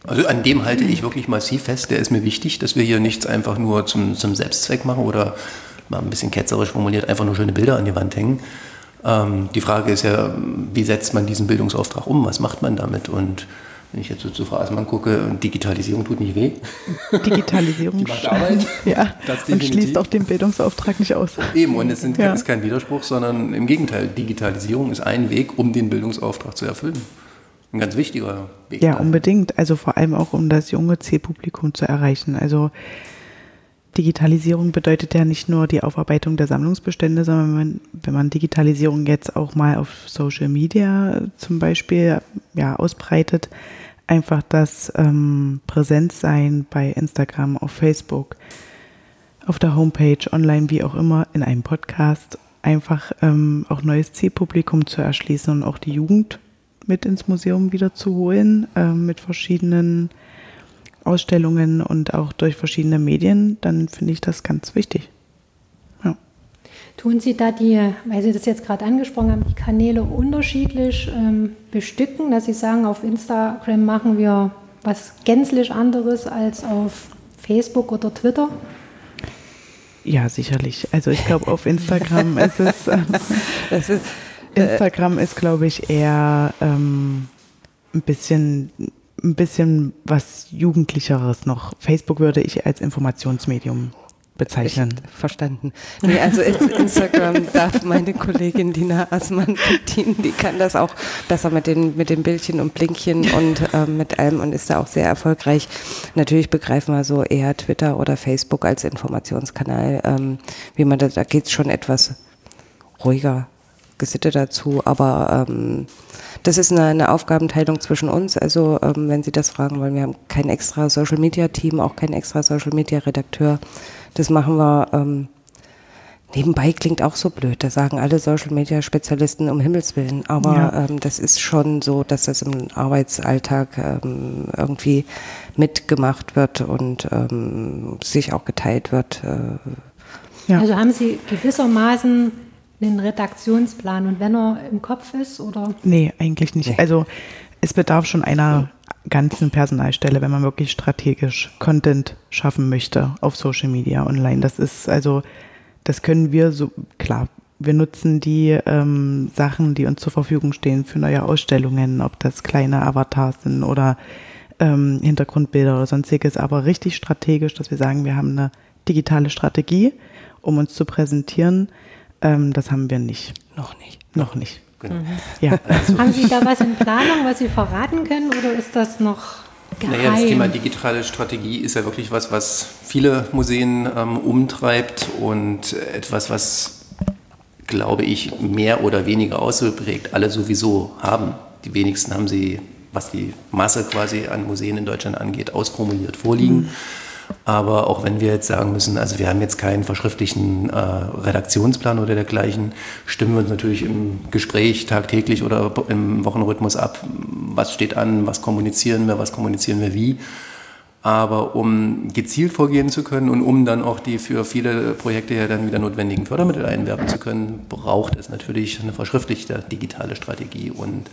Also an dem halte ich wirklich massiv fest. Der ist mir wichtig, dass wir hier nichts einfach nur zum, zum Selbstzweck machen oder mal ein bisschen ketzerisch formuliert einfach nur schöne Bilder an die Wand hängen. Ähm, die Frage ist ja, wie setzt man diesen Bildungsauftrag um? Was macht man damit? Und wenn ich jetzt so zu Frau Asmann gucke, Digitalisierung tut nicht weh. Digitalisierung Die macht Arbeit. [LAUGHS] ja, [LAUGHS] und schließt auch den Bildungsauftrag nicht aus. Eben, und es sind, ja. ist kein Widerspruch, sondern im Gegenteil, Digitalisierung ist ein Weg, um den Bildungsauftrag zu erfüllen. Ein ganz wichtiger Weg. Ja, unbedingt. Also vor allem auch, um das junge Zielpublikum zu erreichen. Also Digitalisierung bedeutet ja nicht nur die Aufarbeitung der Sammlungsbestände, sondern wenn man, wenn man Digitalisierung jetzt auch mal auf Social Media zum Beispiel ja, ausbreitet, einfach das ähm, Präsenzsein bei Instagram, auf Facebook, auf der Homepage, online, wie auch immer, in einem Podcast, einfach ähm, auch neues Zielpublikum zu erschließen und auch die Jugend mit ins Museum wieder zu holen, äh, mit verschiedenen Ausstellungen und auch durch verschiedene Medien, dann finde ich das ganz wichtig. Ja. Tun Sie da die, weil Sie das jetzt gerade angesprochen haben, die Kanäle unterschiedlich ähm, bestücken, dass Sie sagen, auf Instagram machen wir was gänzlich anderes als auf Facebook oder Twitter? Ja, sicherlich. Also ich glaube, auf Instagram [LAUGHS] ist es. Äh, ist, äh, Instagram ist, glaube ich, eher ähm, ein bisschen ein bisschen was Jugendlicheres noch. Facebook würde ich als Informationsmedium bezeichnen. Ich, verstanden. Nee, also Instagram [LAUGHS] darf meine Kollegin Dina Assmann bedienen. Die kann das auch besser mit den, mit den Bildchen und Blinkchen und ähm, mit allem und ist da auch sehr erfolgreich. Natürlich begreifen wir so eher Twitter oder Facebook als Informationskanal. Ähm, wie man da, da geht es schon etwas ruhiger gesittet dazu, aber ähm, das ist eine, eine, Aufgabenteilung zwischen uns. Also ähm, wenn Sie das fragen wollen, wir haben kein extra Social Media Team, auch kein extra Social Media Redakteur. Das machen wir ähm, nebenbei klingt auch so blöd. Da sagen alle Social Media Spezialisten um Himmels Willen. Aber ja. ähm, das ist schon so, dass das im Arbeitsalltag ähm, irgendwie mitgemacht wird und ähm, sich auch geteilt wird. Äh. Ja. Also haben Sie gewissermaßen einen Redaktionsplan und wenn er im Kopf ist oder? Nee, eigentlich nicht. Also es bedarf schon einer ganzen Personalstelle, wenn man wirklich strategisch Content schaffen möchte auf Social Media online. Das ist also, das können wir so, klar, wir nutzen die ähm, Sachen, die uns zur Verfügung stehen für neue Ausstellungen, ob das kleine Avatars sind oder ähm, Hintergrundbilder oder sonstiges, aber richtig strategisch, dass wir sagen, wir haben eine digitale Strategie, um uns zu präsentieren ähm, das haben wir nicht. Noch nicht. Noch nicht. Genau. Mhm. Ja. [LAUGHS] Also. Haben Sie da was in Planung, was Sie verraten können oder ist das noch geheim? Naja, das Thema digitale Strategie ist ja wirklich was, was viele Museen ähm, umtreibt und etwas, was, glaube ich, mehr oder weniger ausgeprägt alle sowieso haben. Die wenigsten haben sie, was die Masse quasi an Museen in Deutschland angeht, ausformuliert vorliegen. Mhm. Aber auch wenn wir jetzt sagen müssen, also wir haben jetzt keinen verschriftlichen äh, Redaktionsplan oder dergleichen, stimmen wir uns natürlich im Gespräch tagtäglich oder im Wochenrhythmus ab, was steht an, was kommunizieren wir, was kommunizieren wir wie. Aber um gezielt vorgehen zu können und um dann auch die für viele Projekte ja dann wieder notwendigen Fördermittel einwerben zu können, braucht es natürlich eine verschriftlichte digitale Strategie. Und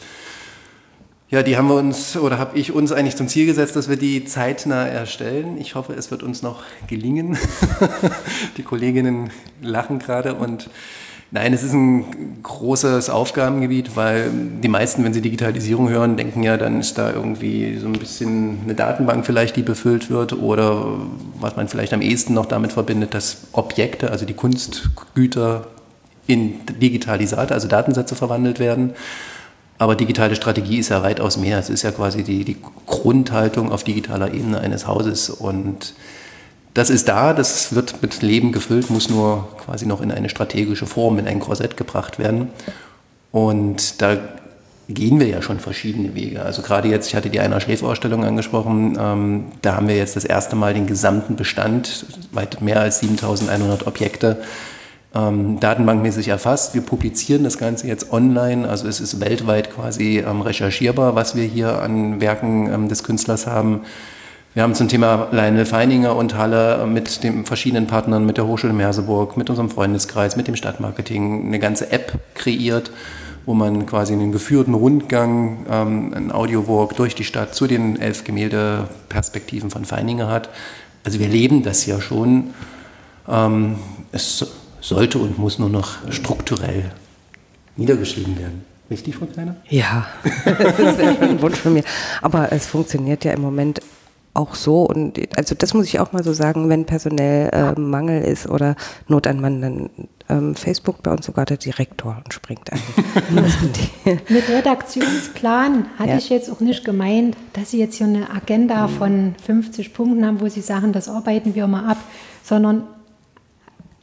ja, die haben wir uns oder habe ich uns eigentlich zum Ziel gesetzt, dass wir die zeitnah erstellen. Ich hoffe, es wird uns noch gelingen. [LAUGHS] die Kolleginnen lachen gerade und nein, es ist ein großes Aufgabengebiet, weil die meisten, wenn sie Digitalisierung hören, denken ja, dann ist da irgendwie so ein bisschen eine Datenbank vielleicht, die befüllt wird oder was man vielleicht am ehesten noch damit verbindet, dass Objekte, also die Kunstgüter in Digitalisate, also Datensätze verwandelt werden. Aber digitale Strategie ist ja weitaus mehr. Es ist ja quasi die, die Grundhaltung auf digitaler Ebene eines Hauses. Und das ist da, das wird mit Leben gefüllt, muss nur quasi noch in eine strategische Form, in ein Korsett gebracht werden. Und da gehen wir ja schon verschiedene Wege. Also gerade jetzt, ich hatte die einer Schläferausstellung angesprochen, ähm, da haben wir jetzt das erste Mal den gesamten Bestand, weit mehr als 7100 Objekte, ähm, datenbankmäßig erfasst. Wir publizieren das Ganze jetzt online, also es ist weltweit quasi ähm, recherchierbar, was wir hier an Werken ähm, des Künstlers haben. Wir haben zum Thema Lionel Feininger und Halle mit den verschiedenen Partnern, mit der Hochschule Merseburg, mit unserem Freundeskreis, mit dem Stadtmarketing eine ganze App kreiert, wo man quasi einen geführten Rundgang, ähm, einen Audiowalk durch die Stadt zu den elf Gemäldeperspektiven von Feininger hat. Also wir leben das ja schon. Ähm, es sollte und muss nur noch strukturell niedergeschrieben werden. Richtig, Frau Kleiner? Ja, [LAUGHS] das wäre schon ein Wunsch von mir. Aber es funktioniert ja im Moment auch so und also das muss ich auch mal so sagen, wenn personell äh, Mangel ist oder Not an Mann, dann ähm, Facebook bei uns sogar der Direktor und springt ein. [LAUGHS] [LAUGHS] Mit Redaktionsplan hatte ja. ich jetzt auch nicht gemeint, dass Sie jetzt hier eine Agenda mhm. von 50 Punkten haben, wo Sie sagen, das arbeiten wir mal ab, sondern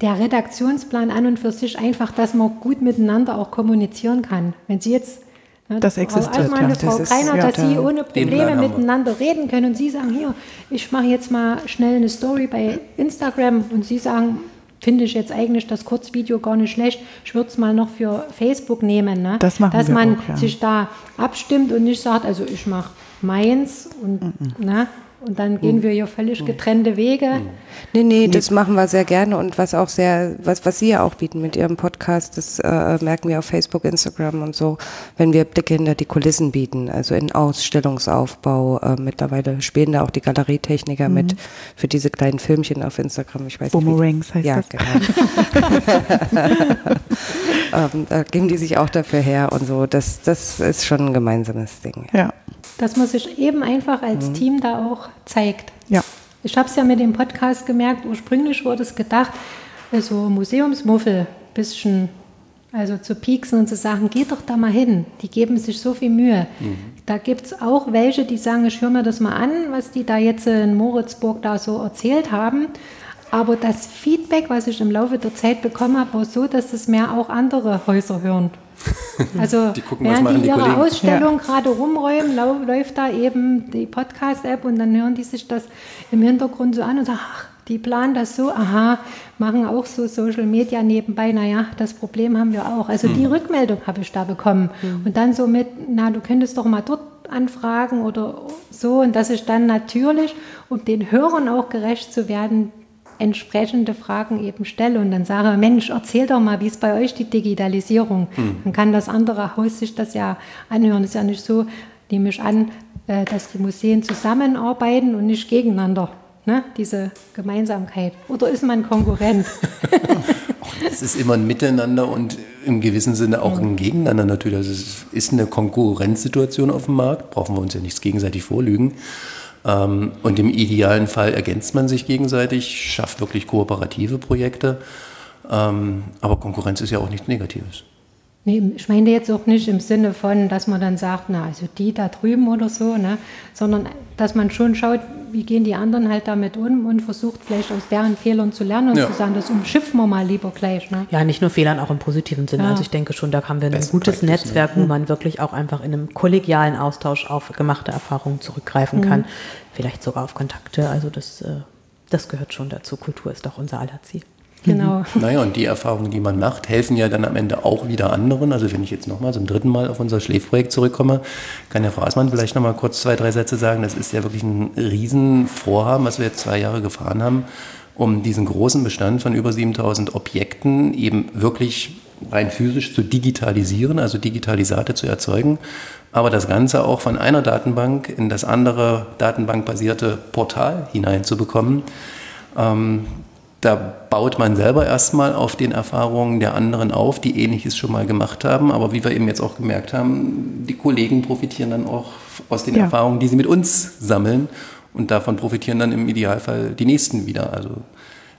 der Redaktionsplan an und für sich einfach, dass man gut miteinander auch kommunizieren kann. Wenn Sie jetzt Ne, das existiert. Frau Altmann, ja. Frau das Kreiner, ja, dass Sie ohne Probleme miteinander reden können und Sie sagen, hier, ich mache jetzt mal schnell eine Story bei Instagram und Sie sagen, finde ich jetzt eigentlich das Kurzvideo gar nicht schlecht, ich würde es mal noch für Facebook nehmen. Ne? Das machen Dass wir man auch, ja. sich da abstimmt und nicht sagt, also ich mache meins und, mm -mm. Ne? Und dann gehen wir hier völlig getrennte Wege. Nee, nee, das machen wir sehr gerne und was auch sehr, was, was Sie ja auch bieten mit Ihrem Podcast, das äh, merken wir auf Facebook, Instagram und so, wenn wir Blicke hinter die Kulissen bieten, also in Ausstellungsaufbau. Äh, mittlerweile spielen da auch die Galerietechniker Mhm. mit für diese kleinen Filmchen auf Instagram. Ich weiß nicht. wie- Boomerangs heißt ja, das. genau. [LAUGHS] [LAUGHS] ähm, da geben die sich auch dafür her und so. Das, das ist schon ein gemeinsames Ding. Ja, Dass man sich eben einfach als Team da auch zeigt. ja. Ich habe es ja mit dem Podcast gemerkt, ursprünglich wurde es gedacht, so Museumsmuffel, bisschen, also zu pieksen und zu sagen, geht doch da mal hin, die geben sich so viel Mühe. Da gibt es auch welche, die sagen, ich höre mir das mal an, was die da jetzt in Moritzburg da so erzählt haben. Aber das Feedback, was ich im Laufe der Zeit bekommen habe, war so, dass es mehr auch andere Häuser hören. [LAUGHS] Also Die gucken, während die die ihre Kollegen. Ausstellung gerade rumräumen, läuft da eben die Podcast-App und dann hören die sich das im Hintergrund so an und sagen, ach, die planen das so, aha, machen auch so Social Media nebenbei, naja, das Problem haben wir auch. Also die Rückmeldung habe ich da bekommen. Und dann so mit, na, du könntest doch mal dort anfragen oder so. Und dass ich dann natürlich, um den Hörern auch gerecht zu werden, entsprechende Fragen eben stelle und dann sage, Mensch, erzähl doch mal, wie ist bei euch die Digitalisierung? Dann kann das andere Haus sich das ja anhören. Es ist ja nicht so, nehme ich an, äh, dass die Museen zusammenarbeiten und nicht gegeneinander. Ne? Diese Gemeinsamkeit. Oder ist man Konkurrent? [LAUGHS] Es ist immer ein Miteinander und im gewissen Sinne auch ein Gegeneinander natürlich. Also es ist eine Konkurrenzsituation auf dem Markt, brauchen wir uns ja nichts gegenseitig vorlügen. Ähm, Und im idealen Fall ergänzt man sich gegenseitig, schafft wirklich kooperative Projekte. Ähm, Aber Konkurrenz ist ja auch nichts Negatives. Nee, ich meine jetzt auch nicht im Sinne von, dass man dann sagt, na, also die da drüben oder so, ne? sondern dass man schon schaut, wie gehen die anderen halt damit um und versucht vielleicht aus deren Fehlern zu lernen und Ja. zu sagen, das umschiffen wir mal lieber gleich. Ne? Ja, nicht nur Fehlern, auch im positiven Sinne. Ja. Also ich denke schon, da haben wir ein Best gutes practice, Netzwerk, wo man wirklich auch einfach in einem kollegialen Austausch auf gemachte Erfahrungen zurückgreifen kann. Vielleicht sogar auf Kontakte. Also das, äh, das gehört schon dazu. Kultur ist doch unser aller Ziel. Genau. Naja, und die Erfahrungen, die man macht, helfen ja dann am Ende auch wieder anderen. Also wenn ich jetzt nochmal zum dritten Mal auf unser Schläfprojekt zurückkomme, kann Herr Fraßmann vielleicht nochmal kurz zwei, drei Sätze sagen. Das ist ja wirklich ein Riesenvorhaben, was wir jetzt zwei Jahre gefahren haben, um diesen großen Bestand von über 7000 Objekten eben wirklich rein physisch zu digitalisieren, also Digitalisate zu erzeugen, aber das Ganze auch von einer Datenbank in das andere datenbankbasierte Portal hineinzubekommen. Ähm, da baut man selber erstmal auf den Erfahrungen der anderen auf, die ähnliches schon mal gemacht haben. Aber wie wir eben jetzt auch gemerkt haben, die Kollegen profitieren dann auch aus den Ja. Erfahrungen, die sie mit uns sammeln. Und davon profitieren dann im Idealfall die Nächsten wieder. Also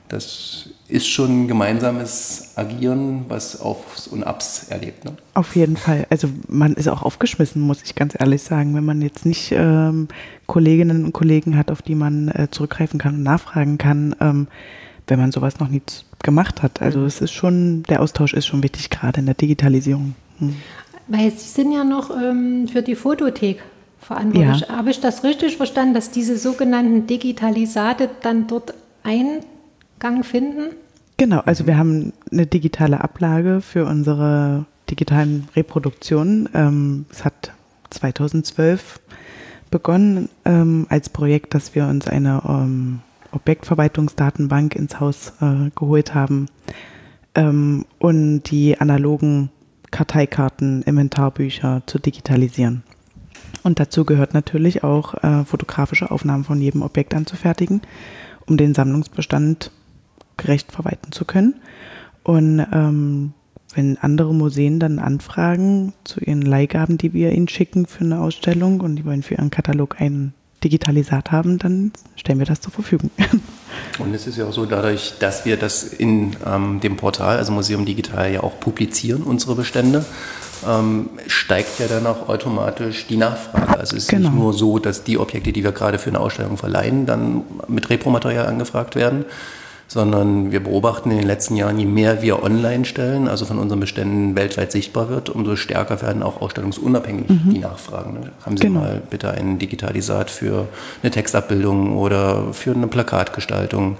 das ist schon ein gemeinsames Agieren, was Aufs und Abs erlebt. Ne? Auf jeden Fall. Also man ist auch aufgeschmissen, muss ich ganz ehrlich sagen, wenn man jetzt nicht ähm, Kolleginnen und Kollegen hat, auf die man äh, zurückgreifen kann und nachfragen kann, ähm, wenn man sowas noch nie gemacht hat. Also es ist schon, der Austausch ist schon wichtig, gerade in der Digitalisierung. Hm. Weil Sie sind ja noch ähm, für die Fotothek verantwortlich. Ja. Habe ich das richtig verstanden, dass diese sogenannten Digitalisate dann dort Eingang finden? Genau, also wir haben eine digitale Ablage für unsere digitalen Reproduktionen. Ähm, es hat 2012 begonnen ähm, als Projekt, dass wir uns eine ähm, Objektverwaltungsdatenbank ins Haus äh, geholt haben ähm, und die analogen Karteikarten, Inventarbücher zu digitalisieren. Und dazu gehört natürlich auch äh, fotografische Aufnahmen von jedem Objekt anzufertigen, um den Sammlungsbestand gerecht verwalten zu können. Und ähm, wenn andere Museen dann anfragen zu ihren Leihgaben, die wir ihnen schicken für eine Ausstellung und die wollen für ihren Katalog ein Digitalisat haben, dann stellen wir das zur Verfügung. [LAUGHS] Und es ist ja auch so, dadurch, dass wir das in ähm, dem Portal, also Museum Digital, ja auch publizieren, unsere Bestände, ähm, steigt ja dann auch automatisch die Nachfrage. Also es ist Genau. nicht nur so, dass die Objekte, die wir gerade für eine Ausstellung verleihen, dann mit Repromaterial angefragt werden, sondern wir beobachten in den letzten Jahren, je mehr wir online stellen, also von unseren Beständen weltweit sichtbar wird, umso stärker werden auch ausstellungsunabhängig die Nachfragen. Ne? Haben Sie Genau. mal bitte ein Digitalisat für eine Textabbildung oder für eine Plakatgestaltung?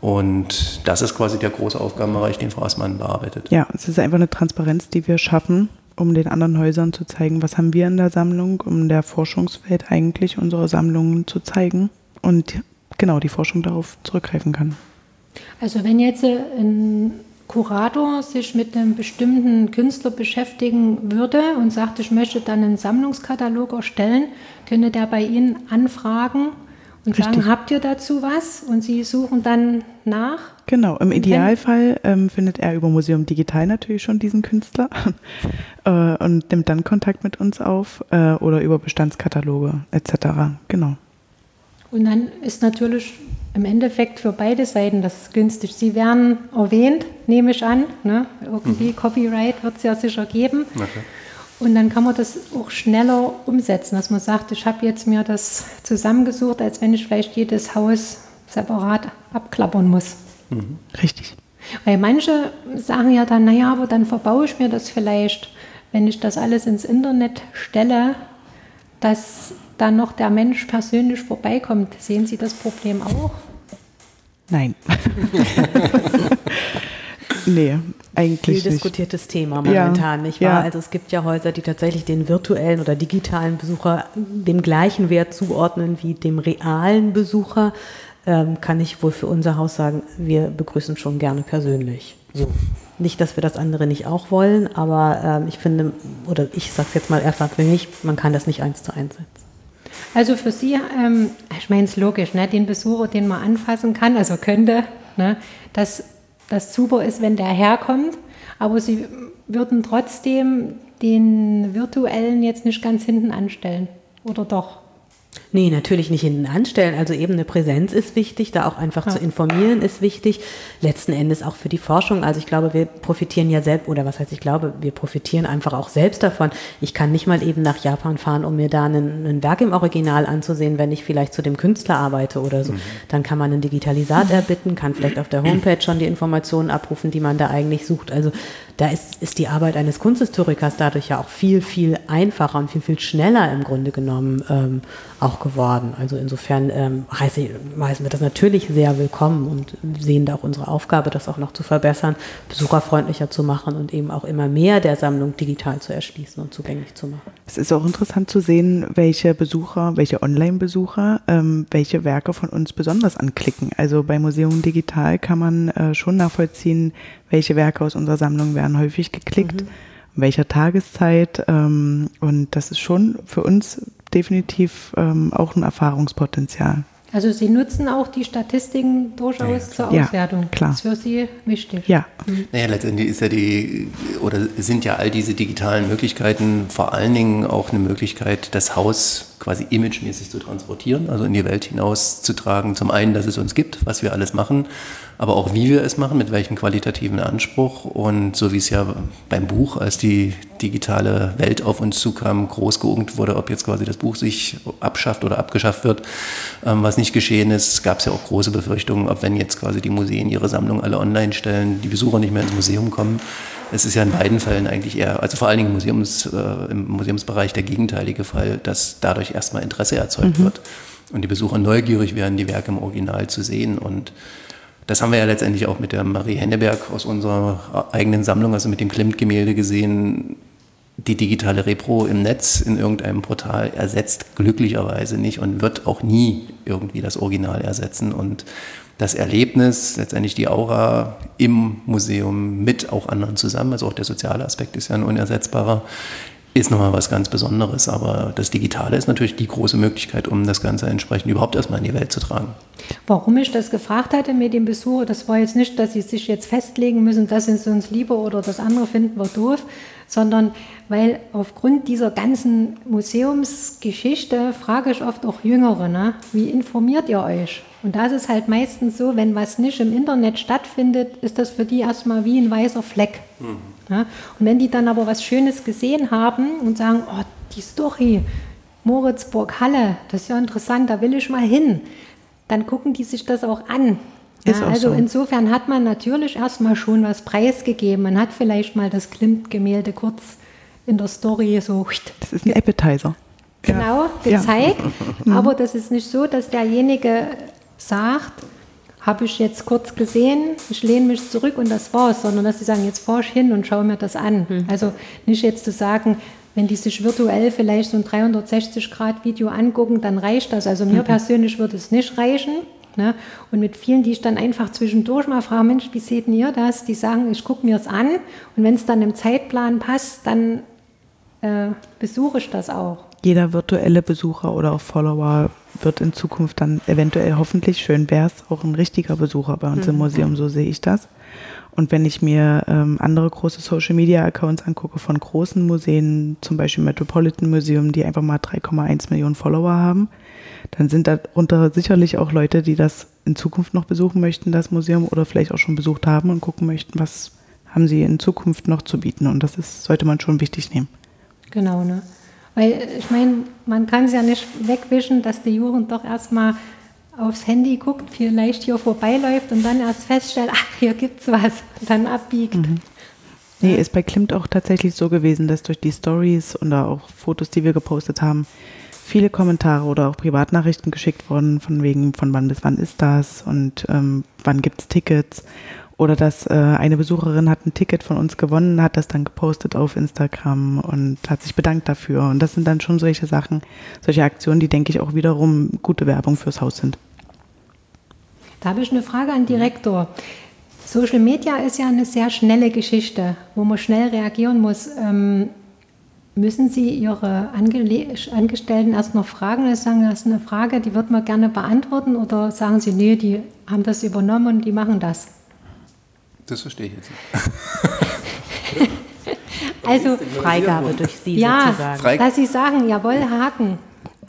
Und das ist quasi der große Aufgabenbereich, den Frau Assmann bearbeitet. ja, es ist einfach eine Transparenz, die wir schaffen, um den anderen Häusern zu zeigen, was haben wir in der Sammlung, um der Forschungswelt eigentlich unsere Sammlungen zu zeigen. und genau die Forschung darauf zurückgreifen kann. Also wenn jetzt ein Kurator sich mit einem bestimmten Künstler beschäftigen würde und sagt, ich möchte dann einen Sammlungskatalog erstellen, könnte der bei Ihnen anfragen und Richtig. sagen, habt ihr dazu was? Und Sie suchen dann nach? Genau, im Idealfall ähm, findet er über Museum Digital natürlich schon diesen Künstler [LAUGHS] äh, und nimmt dann Kontakt mit uns auf äh, oder über Bestandskataloge etc. Genau. Und dann ist natürlich im Endeffekt für beide Seiten das günstig. Sie werden erwähnt, nehme ich an. Ne? Irgendwie mhm. Copyright wird es ja sicher geben. Okay. Und dann kann man das auch schneller umsetzen, dass man sagt, ich habe jetzt mir das zusammengesucht, als wenn ich vielleicht jedes Haus separat abklappern muss. Mhm. Richtig. Weil manche sagen ja dann, naja, aber dann verbaue ich mir das vielleicht, wenn ich das alles ins Internet stelle, dass dann noch der Mensch persönlich vorbeikommt. Sehen Sie das Problem auch? Nein. [LAUGHS] nee, eigentlich Viel diskutiertes Thema momentan, ja, nicht wahr? Ja. Also es gibt ja Häuser, die tatsächlich den virtuellen oder digitalen Besucher dem gleichen Wert zuordnen wie dem realen Besucher. Ähm, kann ich wohl für unser Haus sagen, wir begrüßen schon gerne persönlich. So. Nicht, dass wir das andere nicht auch wollen, aber ähm, ich finde, oder ich sage es jetzt mal erstmal für mich, man kann das nicht eins zu eins setzen. Also für Sie, ähm, ich meine es logisch, ne, den Besucher, den man anfassen kann, also könnte, ne, dass das super ist, wenn der herkommt, aber sie würden trotzdem den virtuellen jetzt nicht ganz hinten anstellen, oder doch? Nee, natürlich nicht hinten anstellen. Also eben eine Präsenz ist wichtig, da auch einfach ja. zu informieren ist wichtig. Letzten Endes auch für die Forschung. Also ich glaube, wir profitieren ja selbst, oder was heißt ich glaube, wir profitieren einfach auch selbst davon. Ich kann nicht mal eben nach Japan fahren, um mir da ein, Werk im Original anzusehen, wenn ich vielleicht zu dem Künstler arbeite oder so. Mhm. Dann kann man einen Digitalisat erbitten, kann vielleicht auf der Homepage schon die Informationen abrufen, die man da eigentlich sucht. Also da ist, ist die Arbeit eines Kunsthistorikers dadurch ja auch viel, viel einfacher und viel, viel schneller im Grunde genommen ähm, auch geworden. Also insofern ähm, heißen wir das natürlich sehr willkommen und sehen da auch unsere Aufgabe, das auch noch zu verbessern, besucherfreundlicher zu machen und eben auch immer mehr der Sammlung digital zu erschließen und zugänglich zu machen. Es ist auch interessant zu sehen, welche Besucher, welche Online-Besucher, ähm, welche Werke von uns besonders anklicken. Also bei Museum Digital kann man äh, schon nachvollziehen, welche Werke aus unserer Sammlung werden häufig geklickt, mhm. welcher Tageszeit. Ähm, und das ist schon für uns definitiv ähm, auch ein Erfahrungspotenzial. Also Sie nutzen auch die Statistiken durchaus zur Auswertung. Ja, klar. Das ist für Sie wichtig. Ja. Mhm. Naja, letztendlich ist ja die, oder sind ja all diese digitalen Möglichkeiten vor allen Dingen auch eine Möglichkeit, das Haus quasi imagemäßig zu transportieren, also in die Welt hinaus zu tragen. Zum einen, dass es uns gibt, was wir alles machen aber auch wie wir es machen, mit welchem qualitativen Anspruch. Und so wie es ja beim Buch, als die digitale Welt auf uns zukam, groß geungt wurde, ob jetzt quasi das Buch sich abschafft oder abgeschafft wird, ähm, was nicht geschehen ist, gab es ja auch große Befürchtungen, ob wenn jetzt quasi die Museen ihre Sammlung alle online stellen, die Besucher nicht mehr ins Museum kommen. Es ist ja in beiden Fällen eigentlich eher, also vor allen Dingen im, Museums, äh, im Museumsbereich der gegenteilige Fall, dass dadurch erstmal Interesse erzeugt mhm. wird und die Besucher neugierig werden, die Werke im Original zu sehen und das haben wir ja letztendlich auch mit der Marie Henneberg aus unserer eigenen Sammlung, also mit dem Klimt-Gemälde gesehen. Die digitale Repro im Netz in irgendeinem Portal ersetzt glücklicherweise nicht und wird auch nie irgendwie das Original ersetzen. Und das Erlebnis, letztendlich die Aura im Museum mit auch anderen zusammen, also auch der soziale Aspekt ist ja ein unersetzbarer, ist nochmal was ganz Besonderes. Aber das Digitale ist natürlich die große Möglichkeit, um das Ganze entsprechend überhaupt erstmal in die Welt zu tragen. Warum ich das gefragt hatte mit dem Besucher, das war jetzt nicht, dass sie sich jetzt festlegen müssen, das ist uns lieber oder das andere finden wir doof, sondern weil aufgrund dieser ganzen Museumsgeschichte frage ich oft auch Jüngere, ne? wie informiert ihr euch? Und da ist es halt meistens so, wenn was nicht im Internet stattfindet, ist das für die erstmal wie ein weißer Fleck. Mhm. Ja? Und wenn die dann aber was Schönes gesehen haben und sagen, oh, die Story, Moritzburg, Halle, das ist ja interessant, da will ich mal hin, dann gucken die sich das auch an. Ja, auch also so. insofern hat man natürlich erstmal schon was preisgegeben. Man hat vielleicht mal das Klimt-Gemälde kurz in der Story so. Das ist ein Appetizer. Genau, ja. gezeigt. Ja. [LAUGHS] Aber das ist nicht so, dass derjenige sagt, habe ich jetzt kurz gesehen, ich lehne mich zurück und das war's, sondern dass sie sagen, jetzt forsch hin und schau mir das an. Mhm. Also nicht jetzt zu sagen, wenn die sich virtuell vielleicht so ein 360-Grad-Video angucken, dann reicht das. Also mir mhm. persönlich würde es nicht reichen. Ne? Und mit vielen, die ich dann einfach zwischendurch mal frage, Mensch, wie seht ihr das? Die sagen, ich gucke mir es an und wenn es dann im Zeitplan passt, dann äh, besuche ich das auch. Jeder virtuelle Besucher oder auch Follower wird in Zukunft dann eventuell hoffentlich, schön wäre es, auch ein richtiger Besucher bei uns mhm. im Museum, so sehe ich das. Und wenn ich mir ähm, andere große Social Media Accounts angucke von großen Museen, zum Beispiel Metropolitan Museum, die einfach mal 3,1 Millionen Follower haben, dann sind darunter sicherlich auch Leute, die das in Zukunft noch besuchen möchten, das Museum, oder vielleicht auch schon besucht haben und gucken möchten, was haben sie in Zukunft noch zu bieten. Und das ist, sollte man schon wichtig nehmen. Genau, ne? Weil ich meine, man kann es ja nicht wegwischen, dass die Jugend doch erstmal aufs Handy guckt, vielleicht hier vorbeiläuft und dann erst feststellt, ach, hier gibt's was, und dann abbiegt. Mhm. Nee, ist bei Klimt auch tatsächlich so gewesen, dass durch die Stories und auch Fotos, die wir gepostet haben, viele Kommentare oder auch Privatnachrichten geschickt wurden, von wegen, von wann bis wann ist das und ähm, wann gibt's Tickets. Oder dass äh, eine Besucherin hat ein Ticket von uns gewonnen, hat das dann gepostet auf Instagram und hat sich bedankt dafür. Und das sind dann schon solche Sachen, solche Aktionen, die, denke ich, auch wiederum gute Werbung fürs Haus sind. Da habe ich eine Frage an Direktor. Social Media ist ja eine sehr schnelle Geschichte, wo man schnell reagieren muss. Ähm, müssen Sie Ihre Ange Angestellten erst noch fragen oder sagen, das ist eine Frage, die wird man gerne beantworten oder sagen Sie, nee, die haben das übernommen und die machen das? Das verstehe ich jetzt nicht. [LAUGHS] also Freigabe durch Sie ja, sozusagen. Freig dass Sie sagen, jawohl, Haken.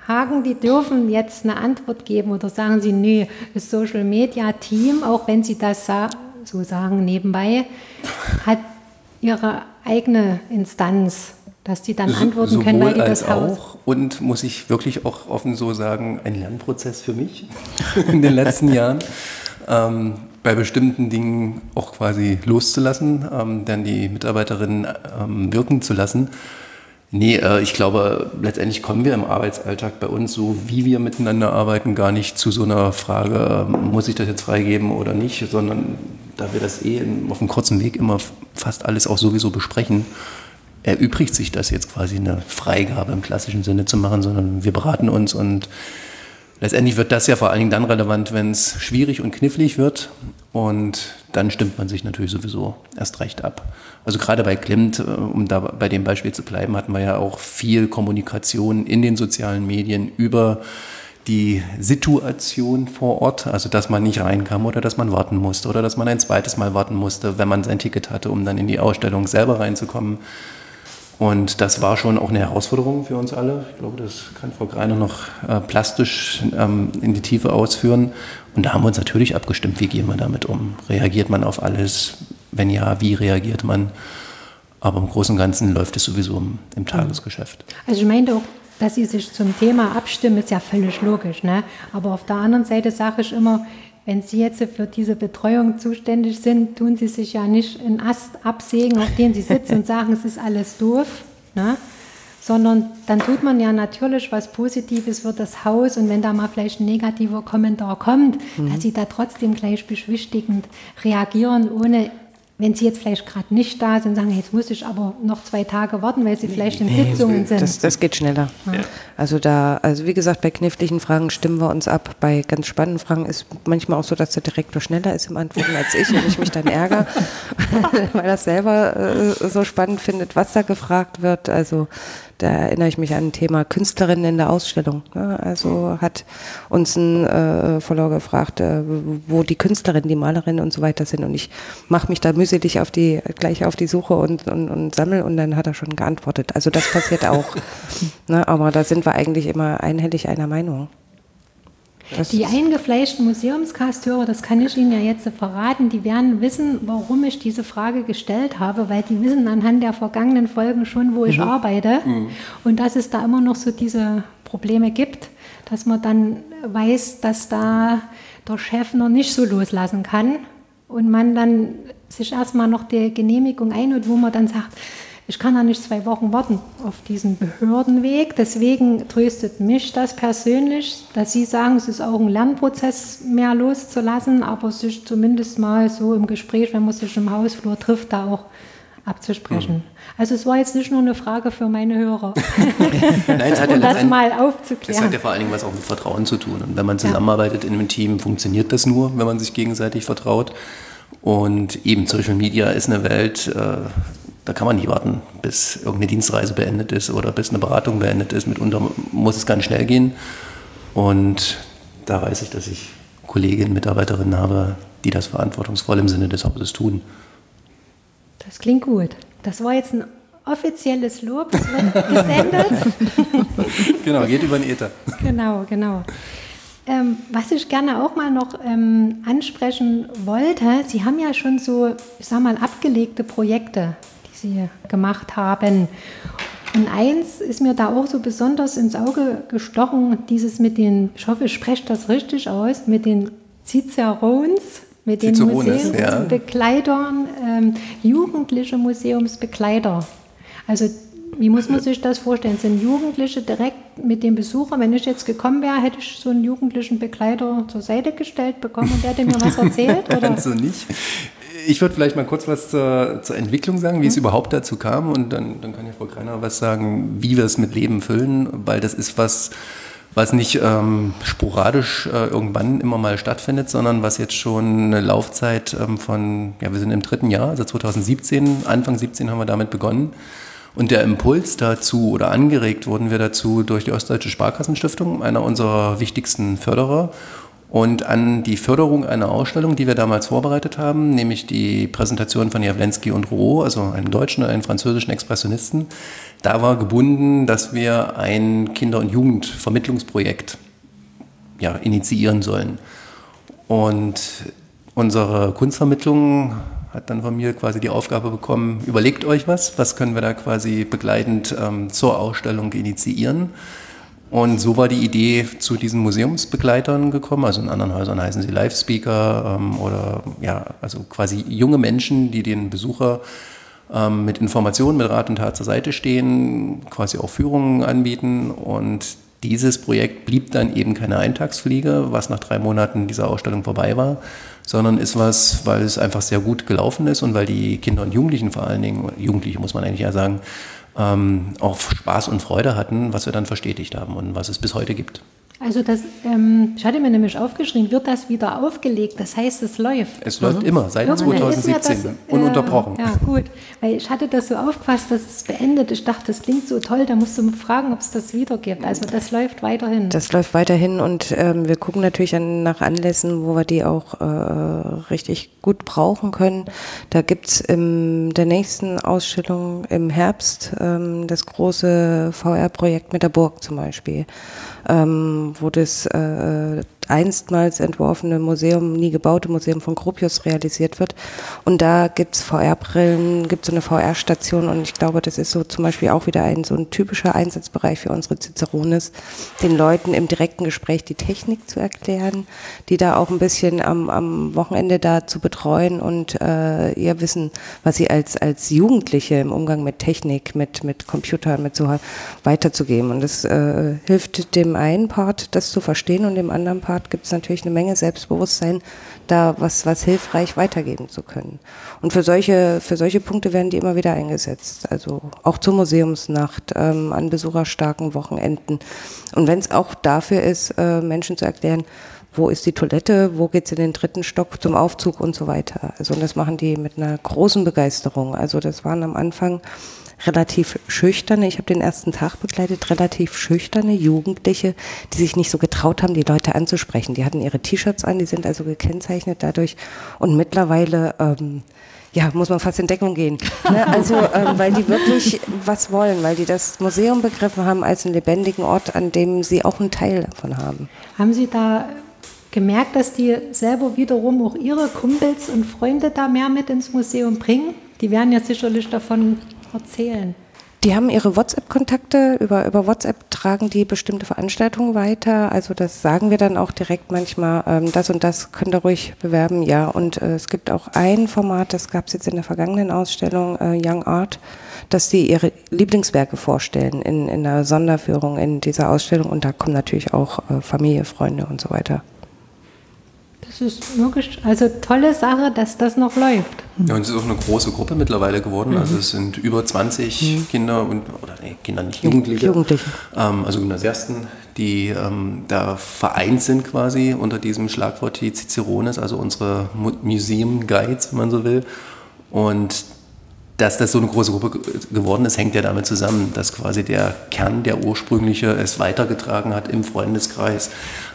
Haken, die dürfen jetzt eine Antwort geben oder sagen Sie, nee, das Social Media Team, auch wenn Sie das so sagen nebenbei, hat ihre eigene Instanz, dass die dann so, antworten können, weil die das Haus. Auch und muss ich wirklich auch offen so sagen, ein Lernprozess für mich [LAUGHS] in den letzten Jahren. Ähm, bei bestimmten Dingen auch quasi loszulassen, ähm, dann die Mitarbeiterinnen ähm, wirken zu lassen. Nee, äh, ich glaube, letztendlich kommen wir im Arbeitsalltag bei uns, so wie wir miteinander arbeiten, gar nicht zu so einer Frage, äh, muss ich das jetzt freigeben oder nicht, sondern da wir das eh auf einem kurzen Weg immer fast alles auch sowieso besprechen, erübrigt sich das jetzt quasi eine Freigabe im klassischen Sinne zu machen, sondern wir beraten uns und Letztendlich wird das ja vor allen Dingen dann relevant, wenn es schwierig und knifflig wird und dann stimmt man sich natürlich sowieso erst recht ab. Also gerade bei Klimt, äh, um da bei dem Beispiel zu bleiben, hatten wir ja auch viel Kommunikation in den sozialen Medien über die Situation vor Ort, also dass man nicht reinkam oder dass man warten musste oder dass man ein zweites Mal warten musste, wenn man sein Ticket hatte, um dann in die Ausstellung selber reinzukommen. Und das war schon auch eine Herausforderung für uns alle. Ich glaube, das kann Frau Greiner noch äh, plastisch ähm, in die Tiefe ausführen. Und da haben wir uns natürlich abgestimmt, wie gehen wir damit um? Reagiert man auf alles? Wenn ja, wie reagiert man? Aber im Großen und Ganzen läuft es sowieso im, im Tagesgeschäft. Also ich meine auch, dass Sie sich zum Thema abstimmen, ist ja völlig logisch. Ne? Aber auf der anderen Seite sage ich immer, wenn Sie jetzt für diese Betreuung zuständig sind, tun Sie sich ja nicht einen Ast absägen, auf den Sie sitzen und sagen, es ist alles doof, ne? sondern dann tut man ja natürlich was Positives für das Haus und wenn da mal vielleicht ein negativer Kommentar kommt, mhm. dass Sie da trotzdem gleich beschwichtigend reagieren, ohne wenn Sie jetzt vielleicht gerade nicht da sind, sagen, jetzt muss ich aber noch zwei Tage warten, weil Sie vielleicht in nee, Sitzungen sind. Das, das geht schneller. Ja. Also da, also wie gesagt, bei kniffligen Fragen stimmen wir uns ab. Bei ganz spannenden Fragen ist manchmal auch so, dass der Direktor schneller ist im Antworten als ich und ich mich dann ärgere, [LAUGHS] weil er selber äh, so spannend findet, was da gefragt wird. Also da erinnere ich mich an ein Thema Künstlerinnen in der Ausstellung. Ne? Also hat uns ein äh, Follower gefragt, äh, wo die Künstlerinnen, die Malerinnen und so weiter sind. Und ich mache mich da mühselig auf die, gleich auf die Suche und, und, und sammle und dann hat er schon geantwortet. Also das passiert auch. [LAUGHS] ne? Aber da sind wir eigentlich immer einhellig einer Meinung. Das die eingefleischten Museumskasthörer, das kann ich Ihnen ja jetzt verraten, die werden wissen, warum ich diese Frage gestellt habe, weil die wissen anhand der vergangenen Folgen schon, wo ich mhm. arbeite mhm. und dass es da immer noch so diese Probleme gibt, dass man dann weiß, dass da der Chef noch nicht so loslassen kann und man dann sich erstmal noch die Genehmigung einholt, wo man dann sagt, ich kann ja nicht zwei Wochen warten auf diesen Behördenweg. Deswegen tröstet mich das persönlich, dass Sie sagen, es ist auch ein Lernprozess mehr loszulassen, aber sich zumindest mal so im Gespräch, wenn man sich im Hausflur trifft, da auch abzusprechen. Mhm. Also es war jetzt nicht nur eine Frage für meine Hörer. [LAUGHS] Nein, es hat [LAUGHS] um ja das mal aufzuklären. Es hat ja vor allen Dingen was auch mit Vertrauen zu tun. Und wenn man zusammenarbeitet ja. in einem Team, funktioniert das nur, wenn man sich gegenseitig vertraut. Und eben Social Media ist eine Welt, äh, da kann man nicht warten, bis irgendeine Dienstreise beendet ist oder bis eine Beratung beendet ist. Mitunter muss es ganz schnell gehen. Und da weiß ich, dass ich Kolleginnen, Mitarbeiterinnen habe, die das verantwortungsvoll im Sinne des Hauses tun. Das klingt gut. Das war jetzt ein offizielles Lob, das wird gesendet. [LAUGHS] genau, geht über den Äther. Genau, genau. Ähm, was ich gerne auch mal noch ähm, ansprechen wollte, Sie haben ja schon so, ich sag mal, abgelegte Projekte, Sie gemacht haben. Und eins ist mir da auch so besonders ins Auge gestochen, dieses mit den, ich hoffe, ich spreche das richtig aus, mit den Cicerones, mit den Museumsbegleitern, ja. ähm, jugendliche Museumsbegleiter. Also wie muss man sich das vorstellen? Sind Jugendliche direkt mit dem Besucher, wenn ich jetzt gekommen wäre, hätte ich so einen jugendlichen Begleiter zur Seite gestellt bekommen und der hätte mir was [LAUGHS] erzählt? Oder? Also nicht. Ich würde vielleicht mal kurz was zur, zur Entwicklung sagen, wie mhm. es überhaupt dazu kam und dann, dann kann ja Frau Greiner was sagen, wie wir es mit Leben füllen, weil das ist was, was nicht ähm, sporadisch äh, irgendwann immer mal stattfindet, sondern was jetzt schon eine Laufzeit ähm, von, ja, wir sind im dritten Jahr, also 2017, Anfang 17 haben wir damit begonnen. Und der Impuls dazu oder angeregt wurden wir dazu durch die Ostdeutsche Sparkassenstiftung, einer unserer wichtigsten Förderer. Und an die Förderung einer Ausstellung, die wir damals vorbereitet haben, nämlich die Präsentation von Jawlensky und Rouault, also einem deutschen und einem französischen Expressionisten, da war gebunden, dass wir ein Kinder- und Jugendvermittlungsprojekt ja, initiieren sollen. Und unsere Kunstvermittlung hat dann von mir quasi die Aufgabe bekommen, überlegt euch was, was können wir da quasi begleitend ähm, zur Ausstellung initiieren. Und so war die Idee zu diesen Museumsbegleitern gekommen. Also in anderen Häusern heißen sie Live-Speaker ähm, oder ja, also quasi junge Menschen, die den Besucher ähm, mit Informationen, mit Rat und Tat zur Seite stehen, quasi auch Führungen anbieten. Und dieses Projekt blieb dann eben keine Eintagsfliege, was nach drei Monaten dieser Ausstellung vorbei war, sondern ist was, weil es einfach sehr gut gelaufen ist und weil die Kinder und Jugendlichen vor allen Dingen, Jugendliche muss man eigentlich ja sagen, ähm, auch Spaß und Freude hatten, was wir dann verstetigt haben und was es bis heute gibt. Also das, ähm, ich hatte mir nämlich aufgeschrieben, wird das wieder aufgelegt? Das heißt, es läuft. Es läuft mhm. immer, seit Irgendwann 2017, das, ununterbrochen. Äh, ja, gut, weil ich hatte das so aufgefasst, dass es beendet. Ich dachte, das klingt so toll, da musst du fragen, ob es das wieder gibt. Also das läuft weiterhin. Das läuft weiterhin und ähm, wir gucken natürlich an, nach Anlässen, wo wir die auch äh, richtig gut brauchen können. Da gibt es in der nächsten Ausstellung im Herbst ähm, das große VR-Projekt mit der Burg zum Beispiel ähm, wo das äh, einstmals entworfene Museum, nie gebaute Museum von Gropius realisiert wird. Und da gibt's VR-Brillen, gibt so eine VR-Station und ich glaube, das ist so zum Beispiel auch wieder ein so ein typischer Einsatzbereich für unsere Cicerones, den Leuten im direkten Gespräch die Technik zu erklären, die da auch ein bisschen am, am Wochenende da zu betreuen und äh, ihr Wissen, was sie als, als Jugendliche im Umgang mit Technik, mit, mit Computern, mit so weiterzugeben. Und das äh, hilft dem einen Part, das zu verstehen und dem anderen Part gibt es natürlich eine Menge Selbstbewusstsein, da was, was hilfreich weitergeben zu können. Und für solche, für solche Punkte werden die immer wieder eingesetzt. Also auch zur Museumsnacht, ähm, an besucherstarken Wochenenden. Und wenn es auch dafür ist, äh, Menschen zu erklären, wo ist die Toilette, wo geht es in den dritten Stock zum Aufzug und so weiter. Also und das machen die mit einer großen Begeisterung. Also das waren am Anfang relativ schüchterne, ich habe den ersten Tag begleitet, relativ schüchterne Jugendliche, die sich nicht so getraut haben, die Leute anzusprechen. Die hatten ihre T-Shirts an, die sind also gekennzeichnet dadurch. Und mittlerweile ähm, ja, muss man fast in Deckung gehen. [LAUGHS] Ne? Also, ähm, weil die wirklich was wollen, weil die das Museum begriffen haben als einen lebendigen Ort, an dem sie auch einen Teil davon haben. Haben Sie da gemerkt, dass die selber wiederum auch ihre Kumpels und Freunde da mehr mit ins Museum bringen? Die werden ja sicherlich davon erzählen? Die haben ihre WhatsApp-Kontakte, über, über WhatsApp tragen die bestimmte Veranstaltungen weiter. Also das sagen wir dann auch direkt manchmal, ähm, das und das könnt ihr ruhig bewerben, ja. Und äh, es gibt auch ein Format, das gab es jetzt in der vergangenen Ausstellung, äh, Young Art, dass die ihre Lieblingswerke vorstellen in, in einer Sonderführung in dieser Ausstellung. Und da kommen natürlich auch äh, Familie, Freunde und so weiter. Das ist wirklich also tolle Sache, dass das noch läuft. Ja, und es ist auch eine große Gruppe mittlerweile geworden. Mhm. Also es sind über 20 mhm. Kinder und oder nee, Kinder nicht Jugendliche. Jugendliche. Ähm, also Gymnasiasten, die ähm, da vereint sind quasi unter diesem Schlagwort die Cicerones, also unsere Museum Guides, wenn man so will. Und dass das so eine große Gruppe geworden ist, hängt ja damit zusammen, dass quasi der Kern, der ursprüngliche, es weitergetragen hat im Freundeskreis,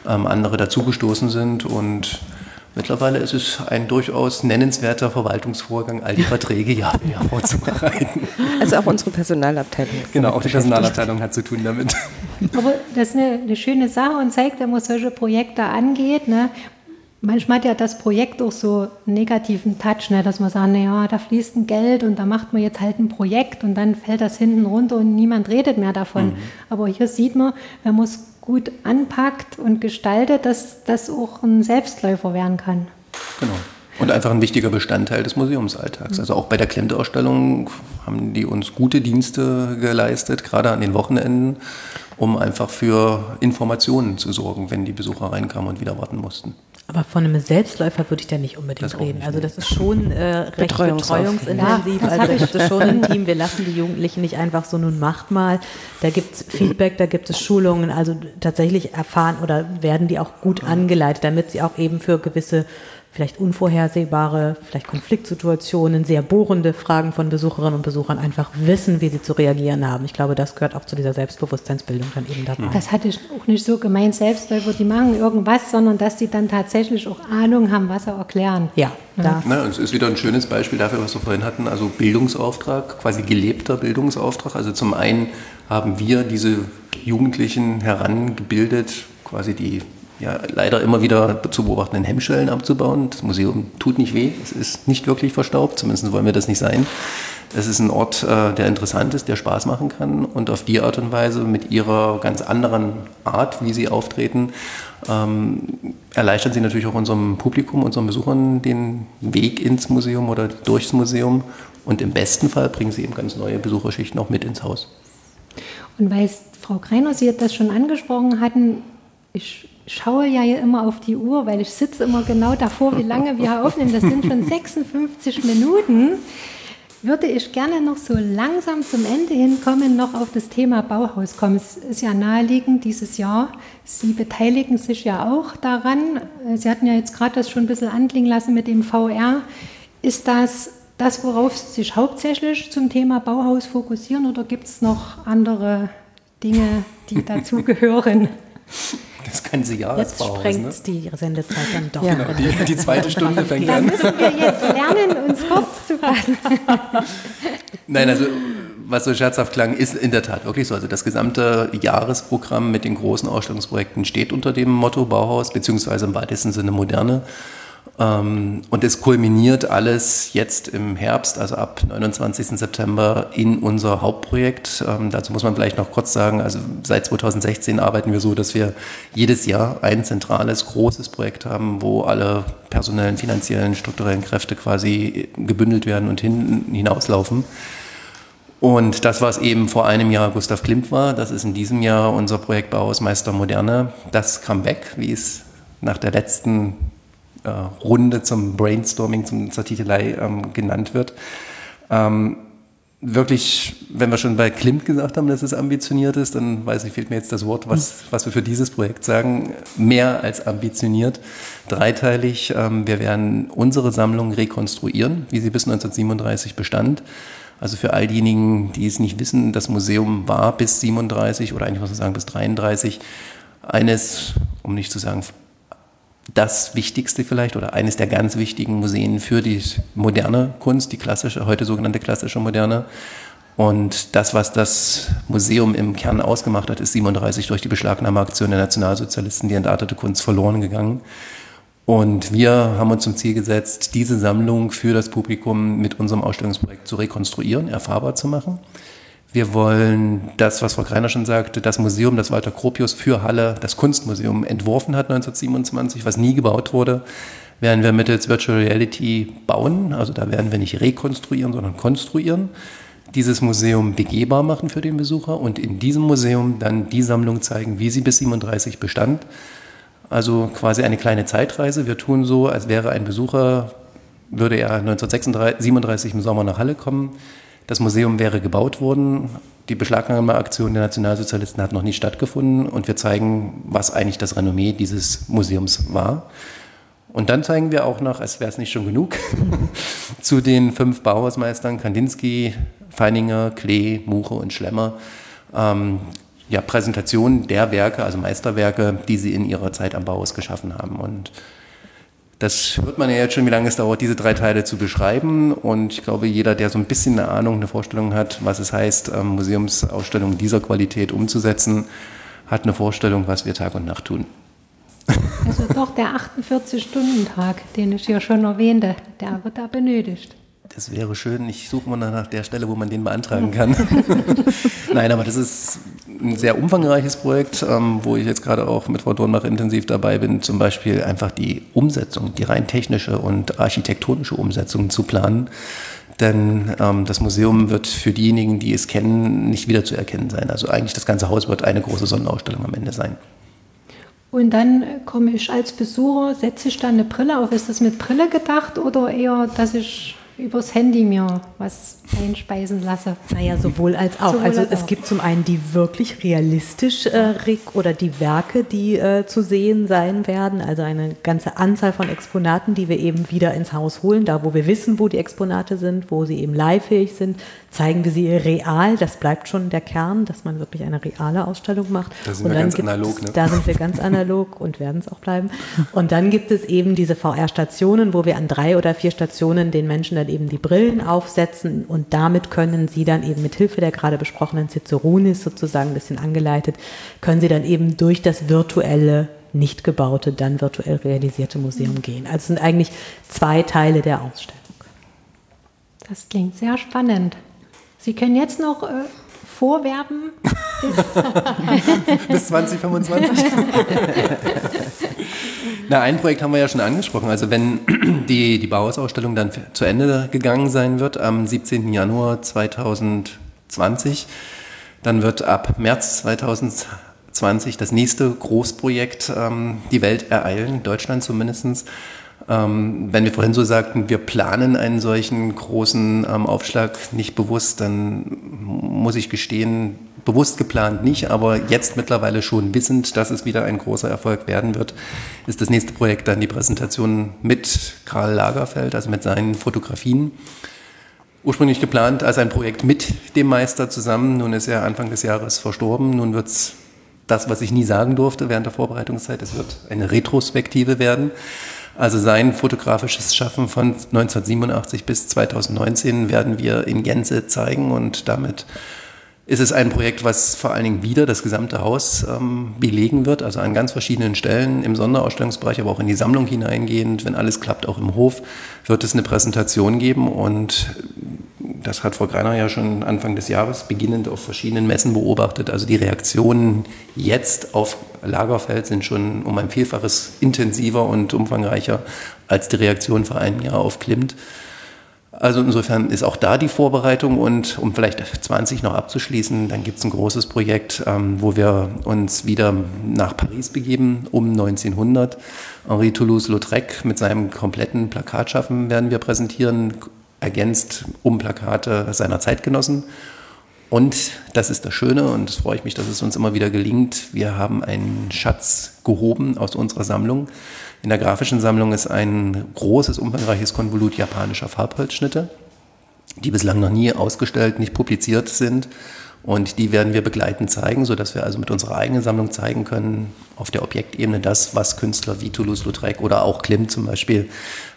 ähm, andere dazugestoßen sind und Mittlerweile ist es ein durchaus nennenswerter Verwaltungsvorgang, all die [LAUGHS] Verträge Jahr für Jahr vorzubereiten. Also auch unsere Personalabteilung. Genau, auch die Personalabteilung hat zu tun damit. Aber das ist eine, eine schöne Sache und zeigt, wenn man solche Projekte angeht. Ne? Manchmal hat ja das Projekt auch so einen negativen Touch, ne? dass man sagt, naja, da fließt ein Geld und da macht man jetzt halt ein Projekt und dann fällt das hinten runter und niemand redet mehr davon. Mhm. Aber hier sieht man, wenn man es gut anpackt und gestaltet, dass das auch ein Selbstläufer werden kann. Genau. Und einfach ein wichtiger Bestandteil des Museumsalltags. Also auch bei der Klimt-Ausstellung haben die uns gute Dienste geleistet, gerade an den Wochenenden, um einfach für Informationen zu sorgen, wenn die Besucher reinkamen und wieder warten mussten. Aber von einem Selbstläufer würde ich da nicht unbedingt reden. Nicht, also das ist schon äh, recht betreuungsintensiv. Ja, also da gibt es schon ein Team. Wir lassen die Jugendlichen nicht einfach so, nun macht mal. Da gibt es Feedback, da gibt es Schulungen. Also tatsächlich erfahren oder werden die auch gut angeleitet, damit sie auch eben für gewisse vielleicht unvorhersehbare, vielleicht Konfliktsituationen, sehr bohrende Fragen von Besucherinnen und Besuchern einfach wissen, wie sie zu reagieren haben. Ich glaube, das gehört auch zu dieser Selbstbewusstseinsbildung dann eben dabei. Das hatte ich auch nicht so gemeint, Selbstläufer, die machen irgendwas, sondern dass die dann tatsächlich auch Ahnung haben, was sie erklären. Ja, das. Na, es ist wieder ein schönes Beispiel dafür, was wir vorhin hatten, also Bildungsauftrag, quasi gelebter Bildungsauftrag. Also zum einen haben wir diese Jugendlichen herangebildet, quasi die ja, leider immer wieder zu beobachtenden Hemmschwellen abzubauen. Das Museum tut nicht weh, es ist nicht wirklich verstaubt, zumindest wollen wir das nicht sein. Es ist ein Ort, äh, der interessant ist, der Spaß machen kann und auf die Art und Weise mit ihrer ganz anderen Art, wie sie auftreten, ähm, erleichtern sie natürlich auch unserem Publikum, unseren Besuchern den Weg ins Museum oder durchs Museum und im besten Fall bringen sie eben ganz neue Besucherschichten auch mit ins Haus. Und weil Frau Kreiner Sie das schon angesprochen hatten, ich schaue ja immer auf die Uhr, weil ich sitze immer genau davor, wie lange wir [LAUGHS] aufnehmen. Das sind schon 56 Minuten. Würde ich gerne noch so langsam zum Ende hinkommen, noch auf das Thema Bauhaus kommen. Es ist ja naheliegend dieses Jahr. Sie beteiligen sich ja auch daran. Sie hatten ja jetzt gerade das schon ein bisschen anklingen lassen mit dem VR. Ist das das, worauf Sie sich hauptsächlich zum Thema Bauhaus fokussieren oder gibt es noch andere Dinge, die [LAUGHS] dazugehören? [LAUGHS] Das ganze Jahr Jetzt sprengt ne? die Sendezeit dann doch. Ja. Genau, die, die zweite [LAUGHS] Stunde fängt an. Da müssen wir jetzt lernen, uns kurz zu fassen. Nein, also was so scherzhaft klang, ist in der Tat wirklich so. Also das gesamte Jahresprogramm mit den großen Ausstellungsprojekten steht unter dem Motto Bauhaus, beziehungsweise im weitesten Sinne Moderne. Ähm, und es kulminiert alles jetzt im Herbst, also ab 29. September, in unser Hauptprojekt. Ähm, dazu muss man vielleicht noch kurz sagen, also seit 2016 arbeiten wir so, dass wir jedes Jahr ein zentrales, großes Projekt haben, wo alle personellen, finanziellen, strukturellen Kräfte quasi gebündelt werden und hin, hinauslaufen. Und das, was eben vor einem Jahr Gustav Klimt war, das ist in diesem Jahr unser Projekt Bauhausmeister Moderne. Das Comeback, wie es nach der letzten äh, Runde zum Brainstorming, zum, zur Titelei ähm, genannt wird. Ähm, wirklich, wenn wir schon bei Klimt gesagt haben, dass es ambitioniert ist, dann weiß ich, fehlt mir jetzt das Wort, was, was wir für dieses Projekt sagen. Mehr als ambitioniert, dreiteilig. Ähm, wir werden unsere Sammlung rekonstruieren, wie sie bis 1937 bestand. Also für all diejenigen, die es nicht wissen, das Museum war bis 37 oder eigentlich muss man sagen bis 33 eines, um nicht zu sagen das Wichtigste vielleicht oder eines der ganz wichtigen Museen für die moderne Kunst, die klassische, heute sogenannte klassische Moderne. Und das, was das Museum im Kern ausgemacht hat, ist 37 durch die Beschlagnahmeaktion der Nationalsozialisten die entartete Kunst verloren gegangen. Und wir haben uns zum Ziel gesetzt, diese Sammlung für das Publikum mit unserem Ausstellungsprojekt zu rekonstruieren, erfahrbar zu machen. Wir wollen das, was Frau Greiner schon sagte, das Museum, das Walter Gropius für Halle, das Kunstmuseum entworfen hat 1927, was nie gebaut wurde, werden wir mittels Virtual Reality bauen. Also da werden wir nicht rekonstruieren, sondern konstruieren. Dieses Museum begehbar machen für den Besucher und in diesem Museum dann die Sammlung zeigen, wie sie bis 37 bestand. Also quasi eine kleine Zeitreise. Wir tun so, als wäre ein Besucher, würde er 1937 im Sommer nach Halle kommen. Das Museum wäre gebaut worden. Die Beschlagnahmeaktion der Nationalsozialisten hat noch nie stattgefunden und wir zeigen, was eigentlich das Renommee dieses Museums war. Und dann zeigen wir auch noch, als wäre es nicht schon genug, [LAUGHS] zu den fünf Bauhausmeistern Kandinsky, Feininger, Klee, Muche und Schlemmer ähm, ja, Präsentationen der Werke, also Meisterwerke, die sie in ihrer Zeit am Bauhaus geschaffen haben. Und das hört man ja jetzt schon, wie lange es dauert, diese drei Teile zu beschreiben. Und ich glaube, jeder, der so ein bisschen eine Ahnung, eine Vorstellung hat, was es heißt, ähm, Museumsausstellungen dieser Qualität umzusetzen, hat eine Vorstellung, was wir Tag und Nacht tun. Also doch der 48-Stunden-Tag, den ich ja schon erwähnte, der wird da benötigt. Das wäre schön. Ich suche mal nach der Stelle, wo man den beantragen kann. [LAUGHS] Nein, aber das ist ein sehr umfangreiches Projekt, ähm, wo ich jetzt gerade auch mit Frau Dornbach intensiv dabei bin, zum Beispiel einfach die Umsetzung, die rein technische und architektonische Umsetzung zu planen. Denn ähm, das Museum wird für diejenigen, die es kennen, nicht wieder zu erkennen sein. Also eigentlich das ganze Haus wird eine große Sondenausstellung am Ende sein. Und dann komme ich als Besucher, setze ich dann eine Brille auf. Ist das mit Brille gedacht oder eher, dass ich übers Handy mir was einspeisen lasse. Naja, sowohl als auch. Sowohl also als es auch. gibt zum einen die wirklich realistisch äh, oder die Werke, die äh, zu sehen sein werden, also eine ganze Anzahl von Exponaten, die wir eben wieder ins Haus holen, da wo wir wissen, wo die Exponate sind, wo sie eben leihfähig sind, zeigen wir sie real. Das bleibt schon der Kern, dass man wirklich eine reale Ausstellung macht. Da sind und wir ganz analog. Ne? Da sind wir ganz analog und werden es auch bleiben. Und dann gibt es eben diese VR-Stationen, wo wir an drei oder vier Stationen den Menschen dann eben die Brillen aufsetzen und damit können sie dann eben mit Hilfe der gerade besprochenen Ciceronis sozusagen ein bisschen angeleitet, können sie dann eben durch das virtuelle nicht gebaute, dann virtuell realisierte Museum gehen. Also es sind eigentlich zwei Teile der Ausstellung. Das klingt sehr spannend. Sie können jetzt noch äh, vorwerben [LAUGHS] bis, bis [LAUGHS] 2025. Na, ein Projekt haben wir ja schon angesprochen. Also wenn [CLEARS THROAT] die, die Bauhausausstellung dann zu Ende gegangen sein wird am 17. Januar 2020, dann wird ab März 2020 das nächste Großprojekt ähm, die Welt ereilen, Deutschland zumindest. Ähm, wenn wir vorhin so sagten, wir planen einen solchen großen ähm, Aufschlag nicht bewusst, dann muss ich gestehen, bewusst geplant nicht, aber jetzt mittlerweile schon wissend, dass es wieder ein großer Erfolg werden wird, ist das nächste Projekt dann die Präsentation mit Karl Lagerfeld, also mit seinen Fotografien. Ursprünglich geplant als ein Projekt mit dem Meister zusammen. Nun ist er Anfang des Jahres verstorben. Nun wird es das, was ich nie sagen durfte während der Vorbereitungszeit, es wird eine Retrospektive werden. Also sein fotografisches Schaffen von 1987 bis 2019 werden wir in Gänze zeigen und damit ist es ein Projekt, was vor allen Dingen wieder das gesamte Haus ähm, belegen wird, also an ganz verschiedenen Stellen im Sonderausstellungsbereich, aber auch in die Sammlung hineingehend. Wenn alles klappt, auch im Hof, wird es eine Präsentation geben und das hat Frau Greiner ja schon Anfang des Jahres beginnend auf verschiedenen Messen beobachtet. Also die Reaktionen jetzt auf Lagerfeld sind schon um ein Vielfaches intensiver und umfangreicher als die Reaktion vor einem Jahr auf Klimt. Also insofern ist auch da die Vorbereitung und um vielleicht 20 noch abzuschließen, dann gibt es ein großes Projekt, ähm, wo wir uns wieder nach Paris begeben, um 1900. Henri Toulouse-Lautrec mit seinem kompletten Plakatschaffen werden wir präsentieren, ergänzt um Plakate seiner Zeitgenossen. Und das ist das Schöne und das freue ich mich, dass es uns immer wieder gelingt. Wir haben einen Schatz gehoben aus unserer Sammlung in der grafischen Sammlung ist ein großes, umfangreiches Konvolut japanischer Farbholzschnitte, die bislang noch nie ausgestellt, nicht publiziert sind. Und die werden wir begleitend zeigen, sodass wir also mit unserer eigenen Sammlung zeigen können, auf der Objektebene das, was Künstler wie Toulouse-Lautrec oder auch Klimt zum Beispiel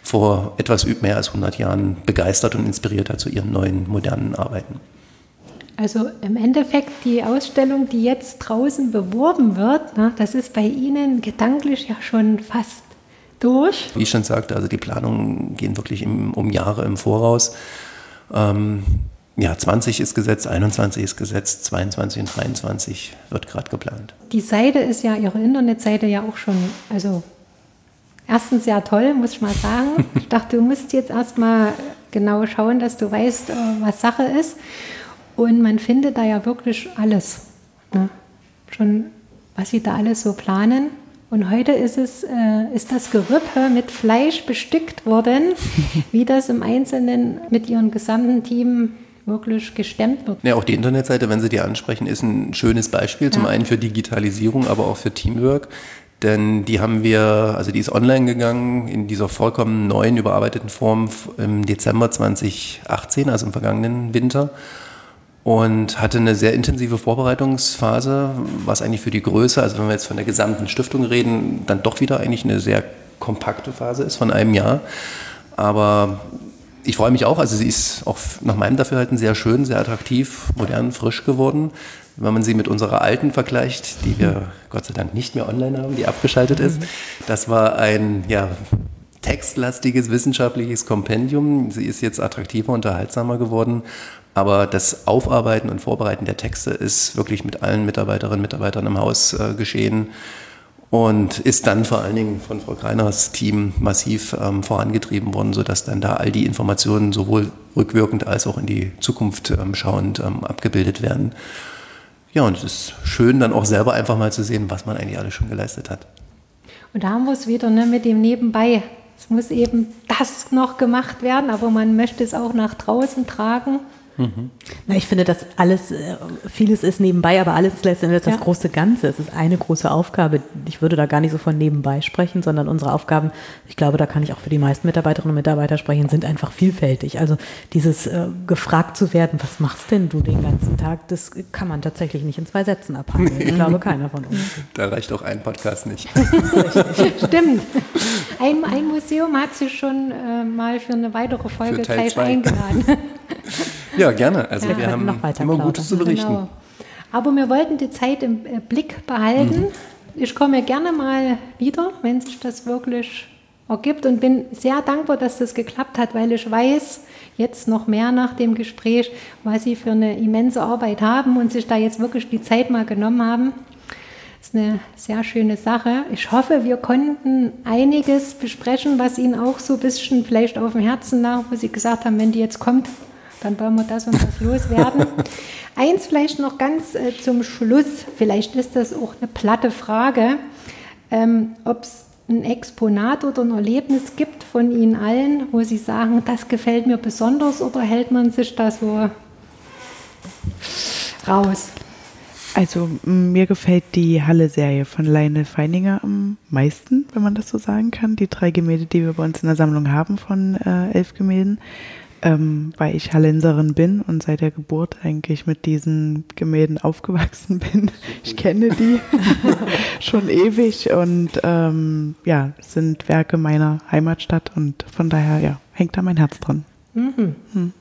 vor etwas mehr als 100 Jahren begeistert und inspiriert hat zu ihren neuen, modernen Arbeiten. Also im Endeffekt die Ausstellung, die jetzt draußen beworben wird, na, das ist bei Ihnen gedanklich ja schon fast durch. Wie ich schon sagte, also die Planungen gehen wirklich im, um Jahre im Voraus. Ähm, ja, 20 ist gesetzt, 21 ist gesetzt, 22 und 23 wird gerade geplant. Die Seite ist ja, Ihre Internetseite ja auch schon, also erstens sehr toll, muss ich mal sagen. [LAUGHS] Ich dachte, du musst jetzt erstmal genau schauen, dass du weißt, äh, was Sache ist. Und man findet da ja wirklich alles. Ne? Schon, was sie da alles so planen Und heute ist, es, äh, ist das Gerippe mit Fleisch bestückt worden, [LAUGHS] wie das im Einzelnen mit ihrem gesamten Team wirklich gestemmt wird. Ja, auch die Internetseite, wenn Sie die ansprechen, ist ein schönes Beispiel. Zum ja. einen für Digitalisierung, aber auch für Teamwork. Denn die haben wir, also die ist online gegangen in dieser vollkommen neuen, überarbeiteten Form im Dezember 2018, also im vergangenen Winter und hatte eine sehr intensive Vorbereitungsphase, was eigentlich für die Größe, also wenn wir jetzt von der gesamten Stiftung reden, dann doch wieder eigentlich eine sehr kompakte Phase ist von einem Jahr. Aber ich freue mich auch, also sie ist auch nach meinem Dafürhalten sehr schön, sehr attraktiv, modern, frisch geworden. Wenn man sie mit unserer alten vergleicht, die wir Gott sei Dank nicht mehr online haben, die abgeschaltet ist, das war ein ja, textlastiges wissenschaftliches Kompendium. Sie ist jetzt attraktiver, unterhaltsamer geworden aber das Aufarbeiten und Vorbereiten der Texte ist wirklich mit allen Mitarbeiterinnen und Mitarbeitern im Haus äh, geschehen und ist dann vor allen Dingen von Frau Kreiners Team massiv ähm, vorangetrieben worden, sodass dann da all die Informationen sowohl rückwirkend als auch in die Zukunft ähm, schauend ähm, abgebildet werden. Ja, und es ist schön, dann auch selber einfach mal zu sehen, was man eigentlich alles schon geleistet hat. Und da haben wir es wieder ne, mit dem Nebenbei. Es muss eben das noch gemacht werden, aber man möchte es auch nach draußen tragen. Mhm. Na, ich finde, dass alles, äh, vieles ist nebenbei, aber alles ist letztendlich ja. das große Ganze. Es ist eine große Aufgabe. Ich würde da gar nicht so von nebenbei sprechen, sondern unsere Aufgaben, ich glaube, da kann ich auch für die meisten Mitarbeiterinnen und Mitarbeiter sprechen, sind einfach vielfältig. Also dieses äh, gefragt zu werden, was machst denn du den ganzen Tag, das kann man tatsächlich nicht in zwei Sätzen abhandeln. [LAUGHS] Ich glaube, keiner von uns. Da reicht auch ein Podcast nicht. [LAUGHS] Stimmt. Ein, ein, Museum hat sich schon äh, mal für eine weitere Folge gleich eingeladen. [LAUGHS] Ja, gerne. Also ja, wir haben noch weiter immer Gutes zu berichten. Genau. Aber wir wollten die Zeit im äh, Blick behalten. Mhm. Ich komme gerne mal wieder, wenn sich das wirklich ergibt und bin sehr dankbar, dass das geklappt hat, weil ich weiß jetzt noch mehr nach dem Gespräch, was Sie für eine immense Arbeit haben und sich da jetzt wirklich die Zeit mal genommen haben. Das ist eine sehr schöne Sache. Ich hoffe, wir konnten einiges besprechen, was Ihnen auch so ein bisschen vielleicht auf dem Herzen lag, wo Sie gesagt haben, wenn die jetzt kommt, dann wollen wir das und das loswerden. Eins vielleicht noch ganz äh, zum Schluss, vielleicht ist das auch eine platte Frage, ähm, ob es ein Exponat oder ein Erlebnis gibt von Ihnen allen, wo Sie sagen, das gefällt mir besonders oder hält man sich da so raus? Also mir gefällt die Halle-Serie von Leine Feininger am meisten, wenn man das so sagen kann. Die drei Gemälde, die wir bei uns in der Sammlung haben von äh, elf Gemälden ähm, weil ich Hallenserin bin und seit der Geburt eigentlich mit diesen Gemälden aufgewachsen [LAUGHS] bin. Ich kenne die [LAUGHS] schon ewig und ähm, ja, sind Werke meiner Heimatstadt und von daher ja, hängt da mein Herz dran. Mhm. Hm.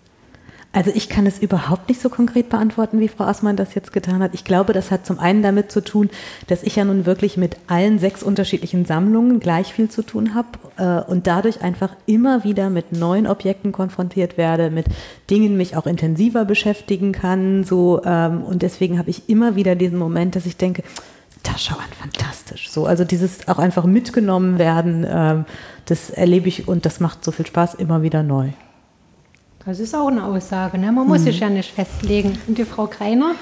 Also ich kann es überhaupt nicht so konkret beantworten, wie Frau Assmann das jetzt getan hat. Ich glaube, das hat zum einen damit zu tun, dass ich ja nun wirklich mit allen sechs unterschiedlichen Sammlungen gleich viel zu tun habe äh, und dadurch einfach immer wieder mit neuen Objekten konfrontiert werde, mit Dingen mich auch intensiver beschäftigen kann. So, ähm, und deswegen habe ich immer wieder diesen Moment, dass ich denke, das schau an, fantastisch. So, also dieses auch einfach mitgenommen werden, ähm, das erlebe ich und das macht so viel Spaß immer wieder neu. Das ist auch eine Aussage. Ne? Man muss mhm. sich ja nicht festlegen. Und die Frau Kreiner?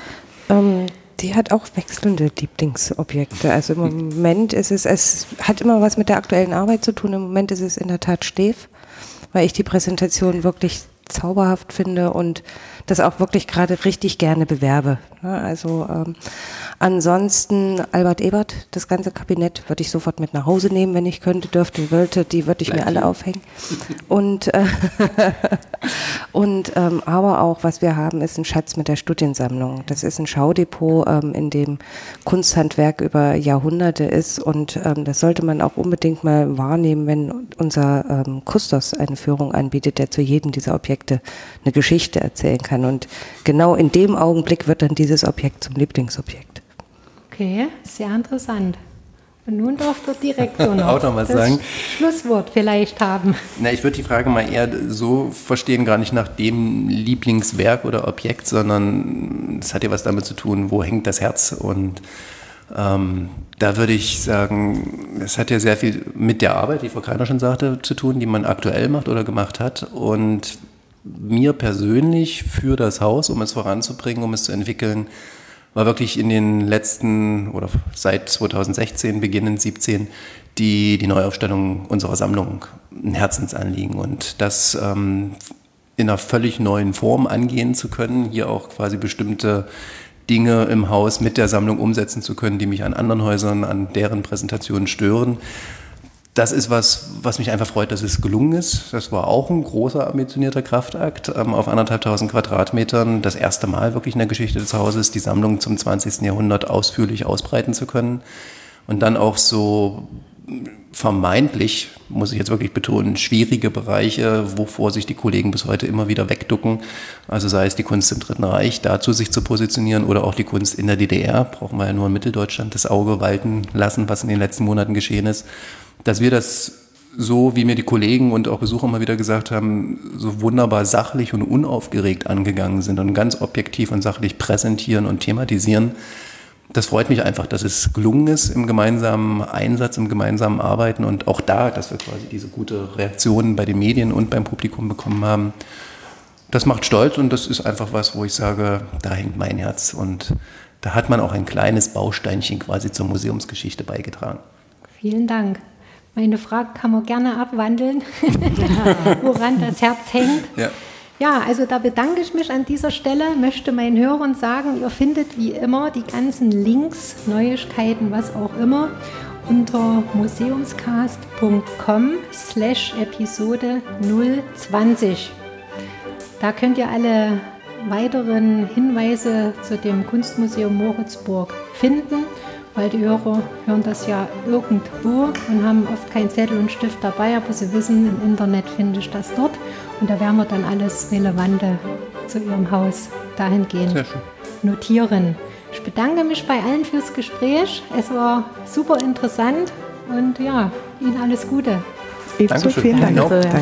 Ähm, die hat auch wechselnde Lieblingsobjekte. Also im Moment ist es, es hat immer was mit der aktuellen Arbeit zu tun. Im Moment ist es in der Tat Stef, weil ich die Präsentation wirklich zauberhaft finde und das auch wirklich gerade richtig gerne bewerbe. Also ähm, ansonsten Albert Ebert, das ganze Kabinett würde ich sofort mit nach Hause nehmen, wenn ich könnte, dürfte, wollte, die würde ich mir alle aufhängen. Und, äh, [LAUGHS] und ähm, aber auch, was wir haben, ist ein Schatz mit der Studiensammlung. Das ist ein Schaudepot, ähm, in dem Kunsthandwerk über Jahrhunderte ist und ähm, das sollte man auch unbedingt mal wahrnehmen, wenn unser ähm, Kustos eine Führung anbietet, der zu jedem dieser Objekte eine Geschichte erzählen kann kann. Und genau in dem Augenblick wird dann dieses Objekt zum Lieblingsobjekt. Okay, sehr interessant. Und nun darf der Direktor noch, [LAUGHS] auch noch was das sagen. Schlusswort vielleicht haben. Na, ich würde die Frage mal eher so verstehen, gar nicht nach dem Lieblingswerk oder Objekt, sondern es hat ja was damit zu tun, wo hängt das Herz und ähm, da würde ich sagen, es hat ja sehr viel mit der Arbeit, wie Frau Kreiner schon sagte, zu tun, die man aktuell macht oder gemacht hat. Und mir persönlich für das Haus, um es voranzubringen, um es zu entwickeln, war wirklich in den letzten oder seit 2016, beginnend 17, die, die Neuaufstellung unserer Sammlung ein Herzensanliegen und das ähm, in einer völlig neuen Form angehen zu können, hier auch quasi bestimmte Dinge im Haus mit der Sammlung umsetzen zu können, die mich an anderen Häusern, an deren Präsentationen stören. Das ist was, was mich einfach freut, dass es gelungen ist. Das war auch ein großer, ambitionierter Kraftakt ähm, auf anderthalbtausend Quadratmetern. Das erste Mal wirklich in der Geschichte des Hauses, die Sammlung zum 20. Jahrhundert ausführlich ausbreiten zu können. Und dann auch so vermeintlich, muss ich jetzt wirklich betonen, schwierige Bereiche, wovor sich die Kollegen bis heute immer wieder wegducken. Also sei es die Kunst im Dritten Reich, dazu sich zu positionieren oder auch die Kunst in der DDR, brauchen wir ja nur in Mitteldeutschland das Auge walten lassen, was in den letzten Monaten geschehen ist. Dass wir das so, wie mir die Kollegen und auch Besucher mal wieder gesagt haben, so wunderbar sachlich und unaufgeregt angegangen sind und ganz objektiv und sachlich präsentieren und thematisieren, das freut mich einfach, dass es gelungen ist im gemeinsamen Einsatz, im gemeinsamen Arbeiten und auch da, dass wir quasi diese gute Reaktion bei den Medien und beim Publikum bekommen haben. Das macht stolz und das ist einfach was, wo ich sage, da hängt mein Herz und da hat man auch ein kleines Bausteinchen quasi zur Museumsgeschichte beigetragen. Vielen Dank. Meine Frage kann man gerne abwandeln, [LAUGHS] woran das Herz hängt. Ja. Ja, also da bedanke ich mich an dieser Stelle, möchte meinen Hörern sagen, ihr findet wie immer die ganzen Links, Neuigkeiten, was auch immer, unter museumscast.com slash Episode 020. Da könnt ihr alle weiteren Hinweise zu dem Kunstmuseum Moritzburg finden weil die Hörer hören das ja irgendwo und haben oft keinen Zettel und Stift dabei, aber sie wissen, im Internet finde ich das dort und da werden wir dann alles Relevante zu ihrem Haus dahingehend notieren. Ich bedanke mich bei allen fürs Gespräch. Es war super interessant und ja, Ihnen alles Gute. Ebenso vielen Dank. Danke.